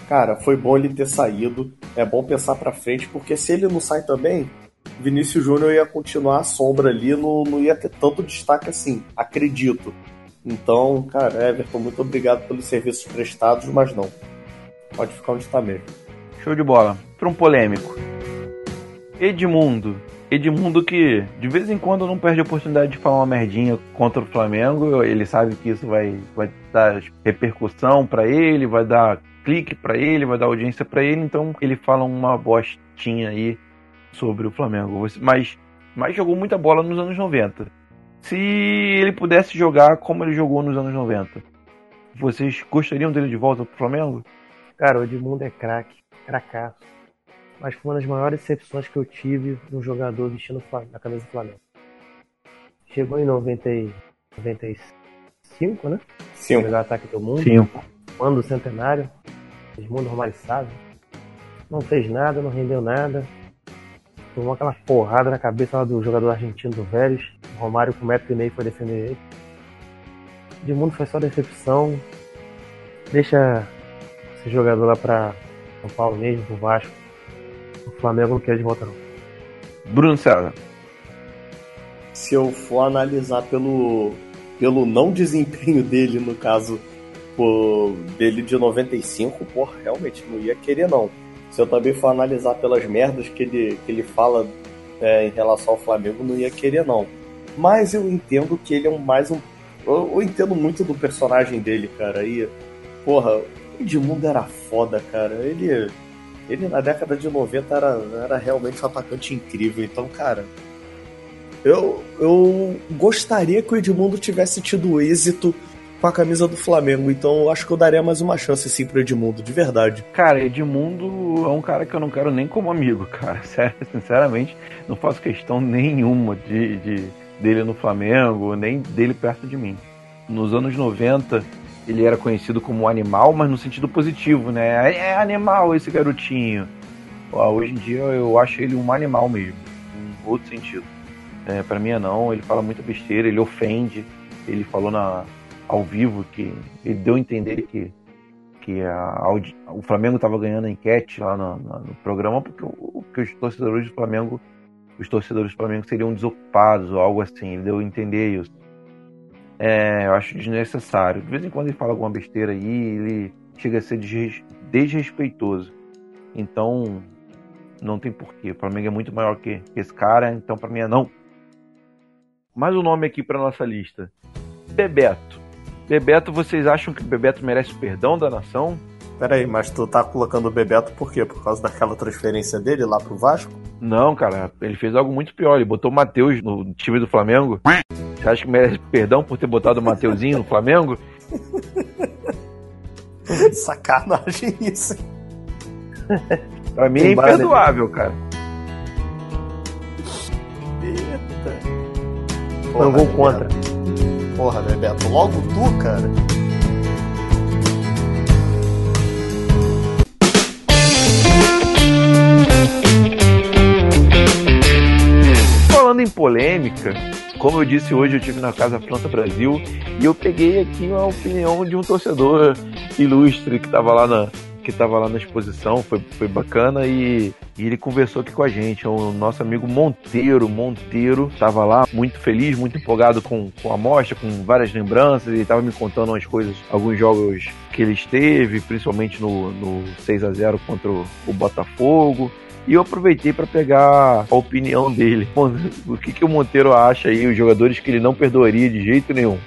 Cara, foi bom ele ter saído, é bom pensar pra frente, porque se ele não sai também, Vinícius Júnior ia continuar à sombra ali, não, não ia ter tanto destaque assim, acredito. Então, cara, Everton, muito obrigado pelos serviços prestados, mas não. Pode ficar onde tá mesmo. Show de bola. Para um polêmico. Edmundo. Edmundo que de vez em quando não perde a oportunidade de falar uma merdinha contra o Flamengo. Ele sabe que isso vai, vai dar repercussão para ele, vai dar clique para ele, vai dar audiência para ele. Então ele fala uma bostinha aí sobre o Flamengo. Mas, mas jogou muita bola nos anos 90. Se ele pudesse jogar como ele jogou nos anos 90, vocês gostariam dele de volta pro Flamengo? Cara, o Edmundo é craque, cracaço. Mas foi uma das maiores decepções que eu tive de um jogador vestindo a camisa do Flamengo. Chegou em 90 e 95, né? Sim. O melhor ataque do mundo. Cinco. Ano do centenário. Edmundo Romário sabe. Não fez nada, não rendeu nada. Tomou aquela porrada na cabeça lá do jogador argentino do Vélez. O Romário com um metro e meio foi defender ele. Edmundo foi só decepção. Deixa esse jogador lá pra São Paulo mesmo, pro Vasco. O Flamengo não quer de volta não. Bruno César. Se eu for analisar pelo, pelo não desempenho dele, no caso pô, dele de 95, porra, realmente não ia querer não. Se eu também for analisar pelas merdas que ele, que ele fala é, em relação ao Flamengo, não ia querer não. Mas eu entendo que ele é um mais um. Eu, eu entendo muito do personagem dele, cara. E, porra, o Edmundo era foda, cara. Ele. Ele na década de 90 era, era realmente um atacante incrível. Então, cara, eu, eu gostaria que o Edmundo tivesse tido êxito com a camisa do Flamengo. Então eu acho que eu daria mais uma chance sim pro Edmundo, de verdade. Cara, Edmundo é um cara que eu não quero nem como amigo, cara. Sério, sinceramente, não faço questão nenhuma de, de dele no Flamengo, nem dele perto de mim. Nos anos 90, ele era conhecido como animal, mas no sentido positivo, né? É animal esse garotinho. Hoje em dia eu acho ele um animal mesmo, em outro sentido. É, para mim é não, ele fala muita besteira, ele ofende. Ele falou na, ao vivo que ele deu a entender que, que a, o Flamengo estava ganhando a enquete lá no, no programa porque, porque os torcedores do Flamengo os torcedores do Flamengo seriam desocupados ou algo assim. Ele deu a entender isso. É, eu acho desnecessário. De vez em quando ele fala alguma besteira aí, ele chega a ser desrespeitoso. Então, não tem porquê. O Flamengo é muito maior que esse cara, então para mim é não. Mais um nome aqui para nossa lista: Bebeto. Bebeto, vocês acham que o Bebeto merece o perdão da nação? Peraí, mas tu tá colocando o Bebeto por quê? Por causa daquela transferência dele lá pro Vasco? Não, cara, ele fez algo muito pior. Ele botou o Matheus no time do Flamengo. Você acha que merece perdão por ter botado o Mateuzinho no Flamengo? Sacanagem isso. pra mim é imperdoável, cara. Eita. Não vou contra. Porra, Bebeto, logo tu, cara. Falando em polêmica, como eu disse hoje, eu tive na Casa França Brasil e eu peguei aqui uma opinião de um torcedor ilustre que estava lá na que estava lá na exposição, foi, foi bacana e, e, ele conversou aqui com a gente. O nosso amigo Monteiro, Monteiro, estava lá muito feliz, muito empolgado com, com a mostra, com várias lembranças. Ele estava me contando umas coisas, alguns jogos que ele esteve, principalmente no, no 6 a 0 contra o, o Botafogo. E eu aproveitei para pegar a opinião dele. O que, que o Monteiro acha aí, os jogadores que ele não perdoaria de jeito nenhum.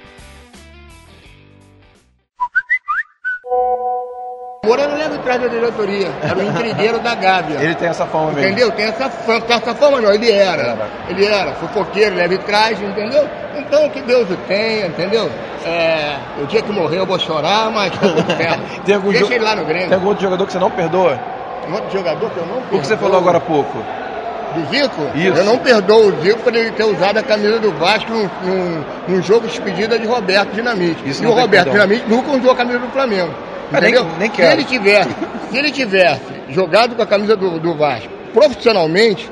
Atrás da diretoria, era o intrigueiro da Gávea. Ele tem essa fama mesmo. Entendeu? Tem essa fama, tem essa fama não, ele era. Ele era, fofoqueiro, leva atrás, entendeu? Então que Deus o tenha, entendeu? É, o dia que morrer eu vou chorar, mas tá tudo certo. Tem algum Deixa jo- ele lá no Grêmio. Tem algum outro jogador que você não perdoa? Um outro jogador que eu não O que você falou agora há pouco? Do Zico? Isso. Eu não perdoo o Zico por ele ter usado a camisa do Vasco num, num, num jogo de despedida de Roberto Dinamite. Isso e o Roberto perdão. Dinamite nunca usou a camisa do Flamengo. Ah, nem- nem se quero. ele tivesse, se ele tivesse jogado com a camisa do, do Vasco profissionalmente,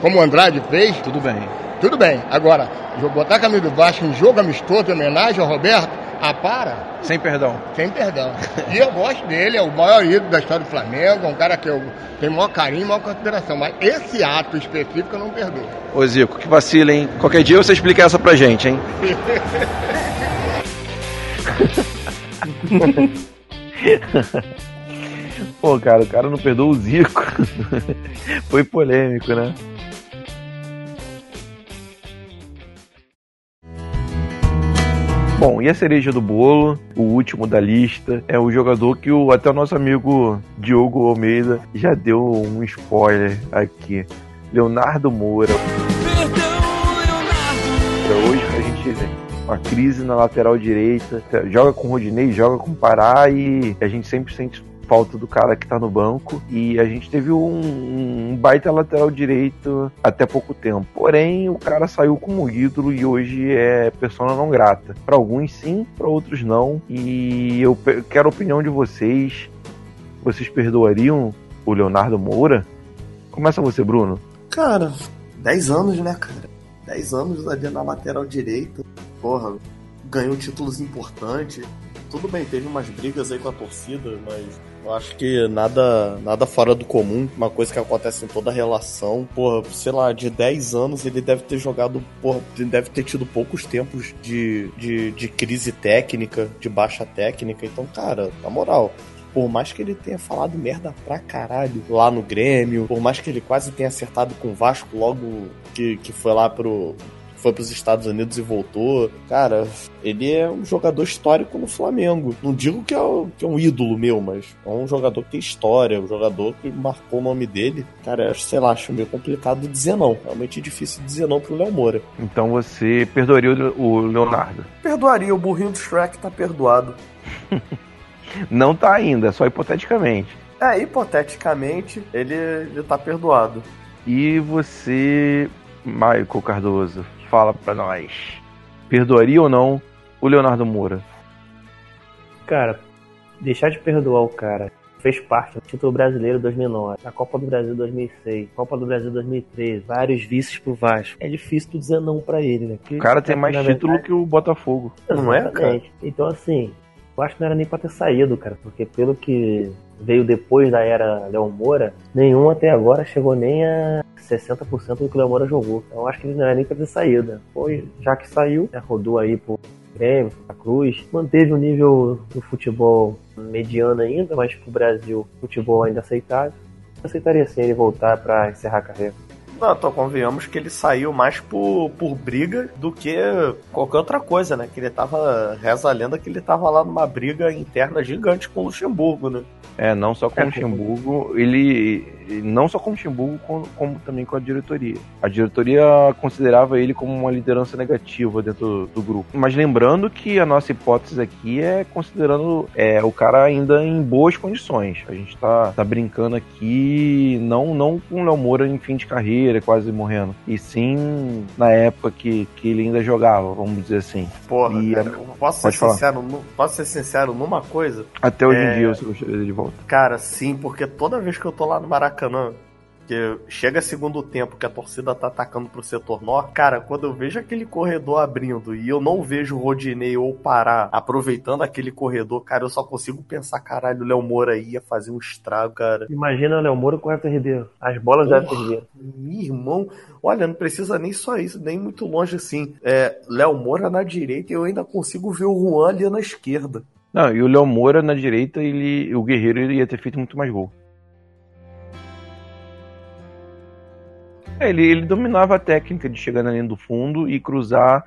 como o Andrade fez, Tudo bem. tudo bem. Agora, botar a camisa do Vasco em jogo amistoso em homenagem ao Roberto, ah, para. Sem perdão. Sem perdão. E eu gosto dele, é o maior ídolo da história do Flamengo, é um cara que eu tenho maior carinho e maior consideração. Mas esse ato específico eu não perdoo. Ô Zico, que vacila, hein? Qualquer dia você explica essa pra gente, hein? Pô, cara, o cara não perdoa o Zico. Foi polêmico, né? Bom, e a cereja do bolo, o último da lista, é o jogador que o, até o nosso amigo Diogo Almeida já deu um spoiler aqui. Leonardo Moura. Hoje a gente uma crise na lateral direita, joga com o Rodinei, joga com o Pará e a gente sempre sente falta do cara que tá no banco e a gente teve um, um baita lateral direito até pouco tempo. Porém, o cara saiu como ídolo e hoje é persona não grata. Para alguns sim, para outros não. E eu quero a opinião de vocês. Vocês perdoariam o Leonardo Moura? Começa você, Bruno. Cara, 10 anos, né, cara? 10 anos ali na lateral direita. Porra, ganhou títulos importantes. Tudo bem, teve umas brigas aí com a torcida, mas eu acho que nada, nada fora do comum. Uma coisa que acontece em toda relação. Porra, sei lá, de 10 anos ele deve ter jogado. Porra, deve ter tido poucos tempos de, de, de crise técnica, de baixa técnica. Então, cara, na moral, por mais que ele tenha falado merda pra caralho lá no Grêmio, por mais que ele quase tenha acertado com o Vasco logo que, que foi lá pro. Foi pros Estados Unidos e voltou. Cara, ele é um jogador histórico no Flamengo. Não digo que é, que é um ídolo meu, mas é um jogador que tem história, um jogador que marcou o nome dele. Cara, sei lá, acho meio complicado dizer não. Realmente difícil dizer não pro Léo Moura. Então você perdoaria o Leonardo? Perdoaria, o burrinho do Shrek tá perdoado. Não tá ainda, só hipoteticamente. É, hipoteticamente, ele, ele tá perdoado. E você, Michael Cardoso, fala pra nós. Perdoaria ou não o Leonardo Moura? Cara, deixar de perdoar o cara fez parte do título brasileiro 2009, da Copa do Brasil 2006, Copa do Brasil 2013, vários vices pro Vasco. É difícil tu dizer não pra ele, né? Porque, O cara tem mais título verdade, que o Botafogo. Não é, cara? Então, assim, eu acho que não era nem pra ter saído, cara, porque pelo que veio depois da era Léo Moura, nenhum até agora chegou nem a 60% do que o Léo Moura jogou. Então, acho que ele não era nem pra ter saído. Foi, já que saiu, já rodou aí pro Grêmio, Santa Cruz, manteve o nível do futebol mediano ainda, mas pro Brasil, futebol ainda aceitável. Aceitaria sim ele voltar pra encerrar a carreira. Não, então convenhamos que ele saiu mais por, por briga do que qualquer outra coisa, né? Que ele tava, reza a lenda que ele tava lá numa briga interna gigante com o Luxemburgo, né? É, não só com É, o Luxemburgo, ele. Não só com o Luxemburgo, como, como também com a diretoria. A diretoria considerava ele como uma liderança negativa dentro do grupo. Mas lembrando que a nossa hipótese aqui é considerando é, o cara ainda em boas condições. A gente tá, tá brincando aqui, não, não com o Léo Moura em fim de carreira, quase morrendo. E sim na época que, que ele ainda jogava, vamos dizer assim. Porra, E- cara, eu posso ser sincero, posso ser sincero numa coisa? Até hoje É. em dia você gostaria de volta. Cara, sim, porque toda vez que eu tô lá no Maracanã, que chega segundo tempo que a torcida tá atacando pro setor norte, cara, quando eu vejo aquele corredor abrindo e eu não vejo o Rodinei ou Pará aproveitando aquele corredor, cara, eu só consigo pensar, caralho, o Léo Moura ia fazer um estrago, cara. Imagina o Léo Moura com o Everton Ribeiro. As bolas do Everton Ribeiro. Meu irmão, olha, não precisa nem só isso, nem muito longe assim. É, Léo Moura na direita e eu ainda consigo ver o Juan ali na esquerda. Não, e o Léo Moura na direita, ele, o Guerreiro ele ia ter feito muito mais gol. É, Ele, ele dominava a técnica de chegar na linha do fundo e cruzar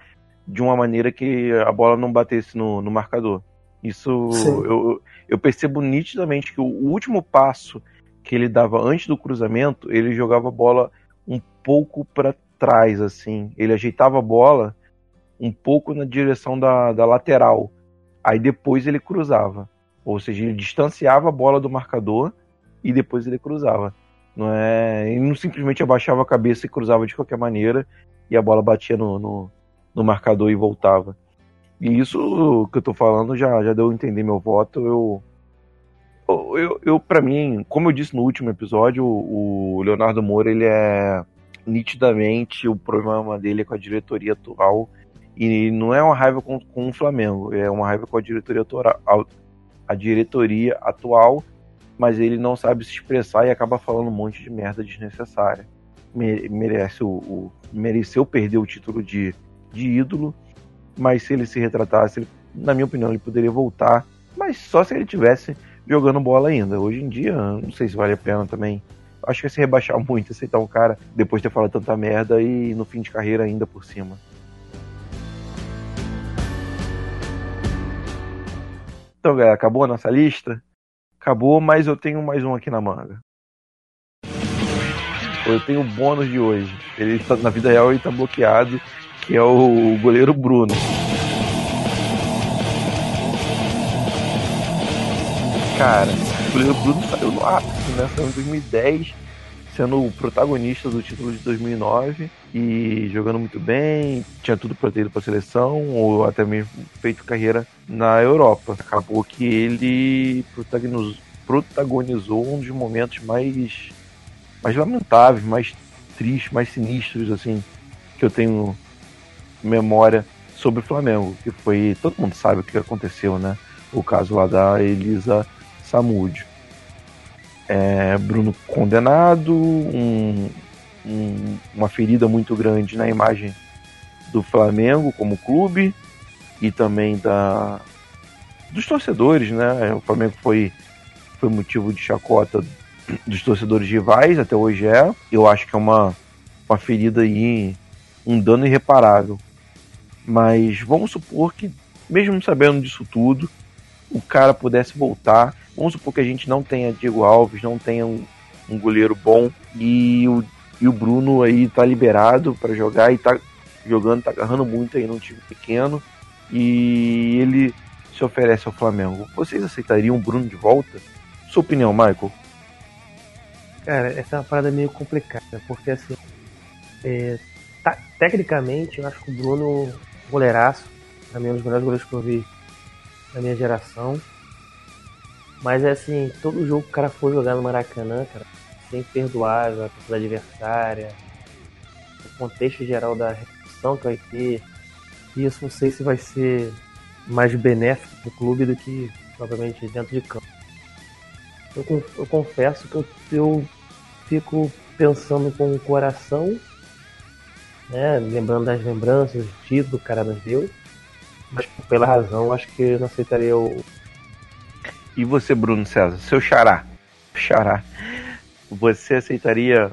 de uma maneira que a bola não batesse no, no marcador. Isso eu, eu percebo nitidamente que o último passo que ele dava antes do cruzamento, ele jogava a bola um pouco para trás, assim. Ele ajeitava a bola um pouco na direção da, da lateral. Aí depois ele cruzava. Ou seja, ele distanciava a bola do marcador e depois ele cruzava. Não é, ele não simplesmente abaixava a cabeça e cruzava de qualquer maneira e a bola batia no, no, no marcador e voltava. E isso que eu tô falando já, já deu a entender meu voto. Eu, eu, eu, para mim, como eu disse no último episódio, o, o Leonardo Moura ele é nitidamente o problema dele é com a diretoria atual e não é uma raiva com, com o Flamengo, é uma raiva com a diretoria atual, a diretoria atual, mas ele não sabe se expressar e acaba falando um monte de merda desnecessária. Me- Merece o, o- mereceu perder o título de, de ídolo, mas se ele se retratasse, ele- na minha opinião, ele poderia voltar, mas só se ele tivesse jogando bola ainda. Hoje em dia, não sei se vale a pena também. Acho que é se rebaixar muito, aceitar um cara depois de ter falado tanta merda e no fim de carreira ainda por cima. Então, galera, acabou a nossa lista? Acabou, mas eu tenho mais um aqui na manga. Eu tenho o bônus de hoje. Ele tá, na vida real ele tá bloqueado, que é o goleiro Bruno. Cara, o goleiro Bruno saiu no ápice, né? Saiu em 2010, sendo o protagonista do título de 2009 e jogando muito bem, tinha tudo para ter ido para seleção ou até mesmo feito carreira na Europa. Acabou que ele protagonizou, um dos momentos mais mais lamentáveis, mais tristes, mais sinistros assim que eu tenho memória sobre o Flamengo, que foi todo mundo sabe o que aconteceu, né? O caso lá da Elisa Samúdio. É, Bruno condenado, um, um- uma ferida muito grande na imagem do Flamengo como clube e também da dos torcedores, né? O Flamengo foi foi motivo de chacota dos torcedores rivais, até hoje é. Eu acho que é uma, uma ferida aí, um dano irreparável. Mas vamos supor que, mesmo sabendo disso tudo, o cara pudesse voltar. Vamos supor que a gente não tenha Diego Alves, não tenha um, um goleiro bom e o, e o Bruno aí tá liberado para jogar e tá jogando, tá agarrando muito aí num time pequeno e ele se oferece ao Flamengo. Vocês aceitariam o Bruno de volta? Sua opinião, Michael? Cara, essa é uma parada meio complicada, porque assim, é, tá, tecnicamente eu acho que o Bruno goleiraço, pra mim é um dos melhores goleiros que eu vi da minha geração. Mas é assim, todo jogo que o cara for jogar no Maracanã, cara, sem perdoável a torcida adversária, o contexto geral da recepção que vai ter, isso não sei se vai ser mais benéfico pro clube do que provavelmente dentro de campo. Eu, eu confesso que eu, eu fico pensando com o coração, né, lembrando das lembranças, do título que o cara nos deu, mas pela razão acho que eu não aceitaria o. E você, Bruno César, seu xará, xará, você aceitaria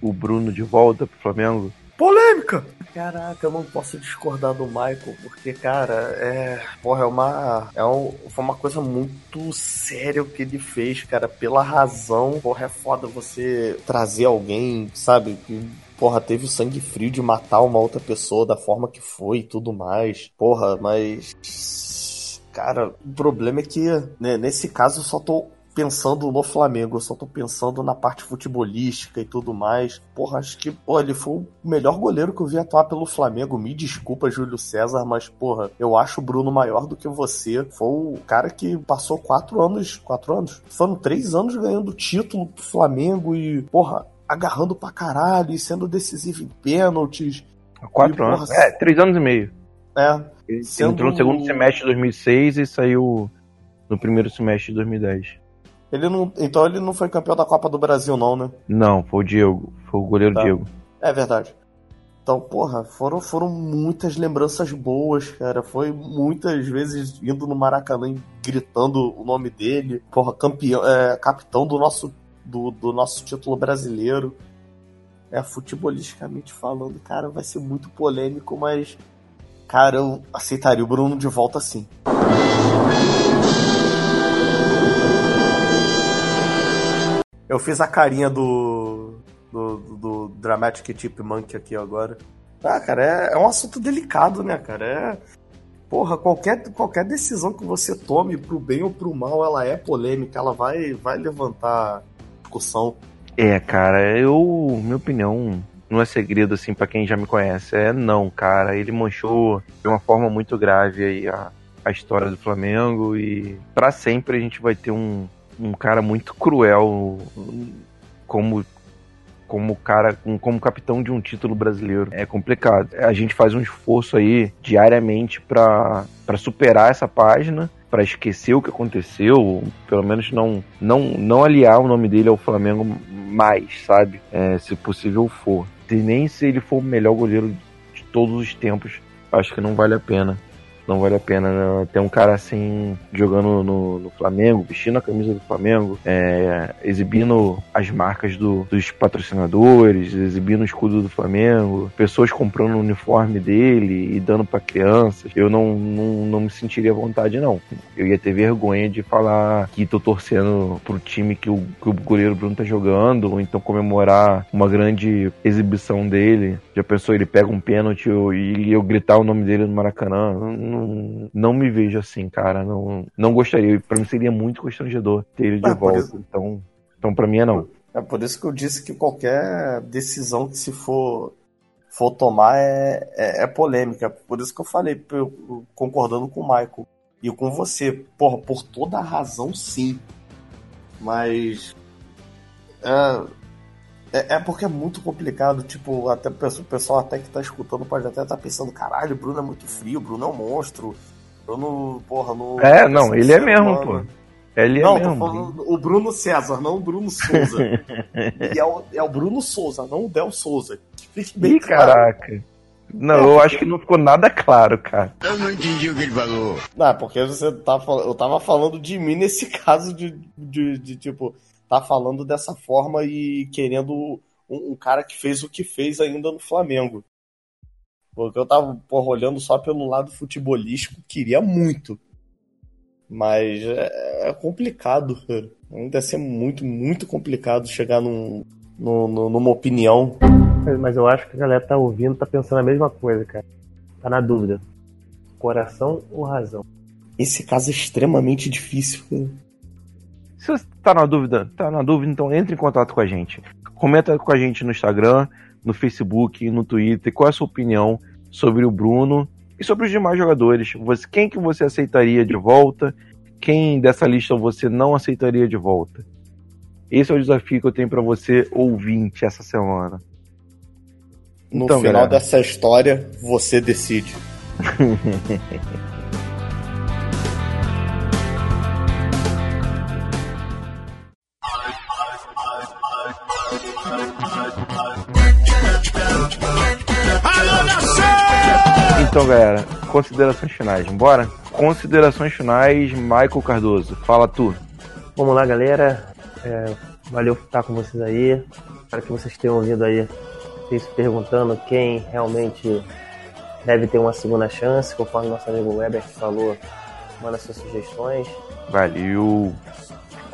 o Bruno de volta pro Flamengo? Polêmica! Caraca, eu não posso discordar do Michael, porque, cara, é. Porra, é uma. É um, foi uma coisa muito séria o que ele fez, cara. Pela razão, porra, é foda você trazer alguém, sabe, que porra, teve o sangue frio de matar uma outra pessoa da forma que foi e tudo mais. Porra, mas. Cara, o problema é que, né, nesse caso, eu só tô pensando no Flamengo, eu só tô pensando na parte futebolística e tudo mais. Porra, acho que, pô, ele foi o melhor goleiro que eu vi atuar pelo Flamengo. Me desculpa, Júlio César, mas, porra, eu acho o Bruno maior do que você. Foi o cara que passou quatro anos, quatro anos? Foram três anos ganhando título pro Flamengo e, porra, agarrando pra caralho e sendo decisivo em pênaltis. Quatro E, porra, anos? É, três anos e meio. É. Ele Sendo- entrou no segundo semestre de 2006 e saiu no primeiro semestre de 2010. Ele não, então ele não foi campeão da Copa do Brasil, não, né? Não, foi o Diego. Foi o goleiro Tá. Diego. É verdade. Então, porra, foram, foram muitas lembranças boas, cara. Foi muitas vezes indo no Maracanã gritando o nome dele. Porra, campeão, é, capitão do nosso, do, do nosso título brasileiro. É, futebolisticamente falando, cara, vai ser muito polêmico, mas. Cara, eu aceitaria o Bruno de volta sim. Eu fiz a carinha do. do, do, Dramatic Chipmunk aqui agora. Ah, cara, é, é um assunto delicado, né, cara? É. Porra, qualquer, qualquer decisão que você tome pro bem ou pro mal, ela é polêmica, ela vai, vai levantar discussão. É, cara, eu. Minha opinião não é segredo, assim, pra quem já me conhece. É não, cara. Ele manchou de uma forma muito grave aí a, a história do Flamengo e pra sempre a gente vai ter um, um cara muito cruel como como cara, como capitão de um título brasileiro. É complicado. A gente faz um esforço aí diariamente pra superar essa página, pra esquecer o que aconteceu, pelo menos não não não aliar o nome dele ao Flamengo mais, sabe? É, se possível for. E nem se ele for o melhor goleiro de todos os tempos, acho que não vale a pena. Não vale a pena né? ter um cara assim jogando no, no Flamengo, vestindo a camisa do Flamengo, é, exibindo as marcas do- dos patrocinadores, exibindo o escudo do Flamengo, pessoas comprando o uniforme dele e dando pra crianças. Eu não, não, não me sentiria à vontade, não. Eu ia ter vergonha de falar que tô torcendo pro time que o, que o goleiro Bruno tá jogando, ou então comemorar uma grande exibição dele. Já pensou, ele pega um pênalti eu- e eu gritar o nome dele no Maracanã? Não, não, me vejo assim, cara. Não, não gostaria. Pra mim seria muito constrangedor ter ele de Ah, volta. isso- Então, então pra mim é não. É por isso que eu disse que qualquer decisão que se for, for tomar é, é, é polêmica. Por isso que eu falei, eu concordando com o Michael. E com você, porra, por toda a razão, sim. Mas. É, é, é porque é muito complicado. Tipo, até o pessoal- até que tá escutando pode até estar pensando: caralho, o Bruno é muito frio, o Bruno é um monstro. Bruno, porra, não. É, não, ele é mesmo, pô. Ele é não, tô mesmo. falando o Bruno César, não o Bruno Souza. e é o, é o Bruno Souza, não o Del Souza. Que fique bem Ih, caraca. Não, eu acho que não ficou nada claro, cara. Eu não entendi o que ele falou. Não, porque você tá falando. Eu tava falando de mim nesse caso de, de, de, tipo, tá falando dessa forma e querendo um, um cara que fez o que fez ainda no Flamengo. Porque eu tava, porra, olhando só pelo lado futebolístico, queria muito. Mas é, é complicado, cara. Ainda ser muito, muito complicado chegar num, num- num- numa opinião. Mas eu acho que a galera tá ouvindo, tá pensando a mesma coisa, cara. Tá na dúvida. Coração ou razão? Esse caso é extremamente difícil, cara. Se você tá na dúvida, tá na dúvida, então entre em contato com a gente. Comenta com a gente no Instagram, no Facebook, no Twitter, qual é a sua opinião sobre o Bruno e sobre os demais jogadores. Você, quem que você aceitaria de volta? Quem dessa lista você não aceitaria de volta? Esse é o desafio que eu tenho pra você, ouvinte, essa semana. No Então, final galera. dessa história, você decide. Então, galera, considerações finais, bora? Considerações finais, Michael Cardoso. Fala tu. Vamos lá, galera. É, valeu por estar com vocês aí. Espero que vocês tenham ouvido aí, vocês se perguntando quem realmente deve ter uma segunda chance, conforme nosso amigo Weber falou. Manda suas sugestões. Valeu.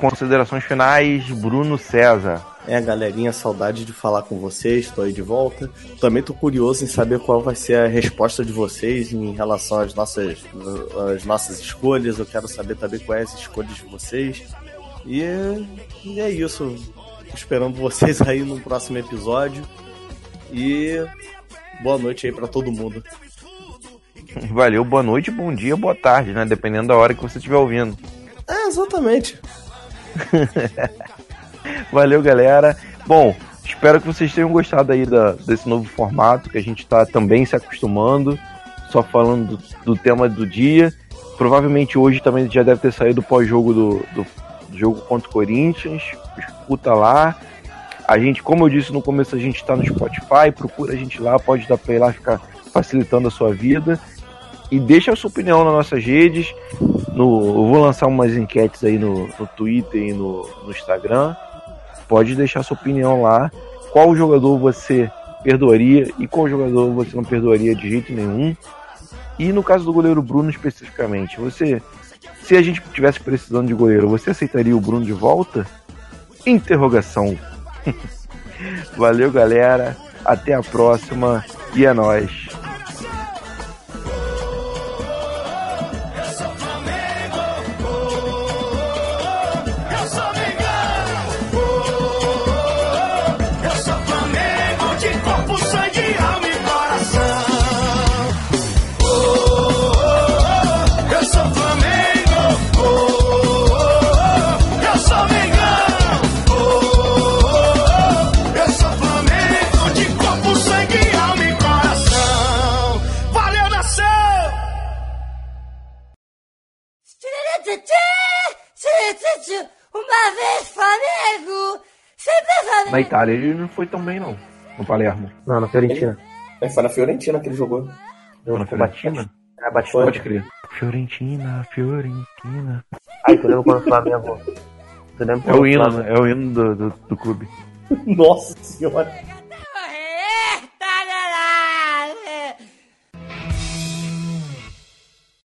Considerações finais, Bruno César. É, galerinha, saudade de falar com vocês, tô aí de volta. Também tô curioso em saber qual vai ser a resposta de vocês em relação às nossas, às nossas escolhas. Eu quero saber também quais as escolhas de vocês. E é, e é isso. Esperando vocês aí no próximo episódio. E boa noite aí pra todo mundo. Valeu, boa noite, bom dia, boa tarde, né? Dependendo da hora que você estiver ouvindo. É, exatamente. Valeu, galera. Bom, espero que vocês tenham gostado aí da, desse novo formato que a gente tá também se acostumando, só falando do, do tema do dia. Provavelmente hoje também já deve ter saído o pós-jogo do, do, do jogo contra o Corinthians. Escuta lá. A gente, como eu disse no começo, a gente tá no Spotify, procura a gente lá, pode dar play lá, ficar facilitando a sua vida. E deixa a sua opinião nas nossas redes. No, eu vou lançar umas enquetes aí no, no Twitter e no, no Instagram. Pode deixar sua opinião lá. Qual jogador você perdoaria e qual jogador você não perdoaria de jeito nenhum. E no caso do goleiro Bruno especificamente, você, se a gente tivesse precisando de goleiro, você aceitaria o Bruno de volta? Interrogação. Valeu, galera. Até a próxima e é nóis. Uma vez Flamengo, sempre Flamengo. Na Itália ele não foi tão bem, não. No Palermo. Não, na Fiorentina. É, foi na Fiorentina que ele jogou. Foi na Fiorentina? É, Batina. Pode crer. Fiorentina, Fiorentina. Ai, tu lembra quando o Flamengo. Tu lembra É o quando hino, Flamengo- né? É o hino do, do, do clube. Nossa senhora.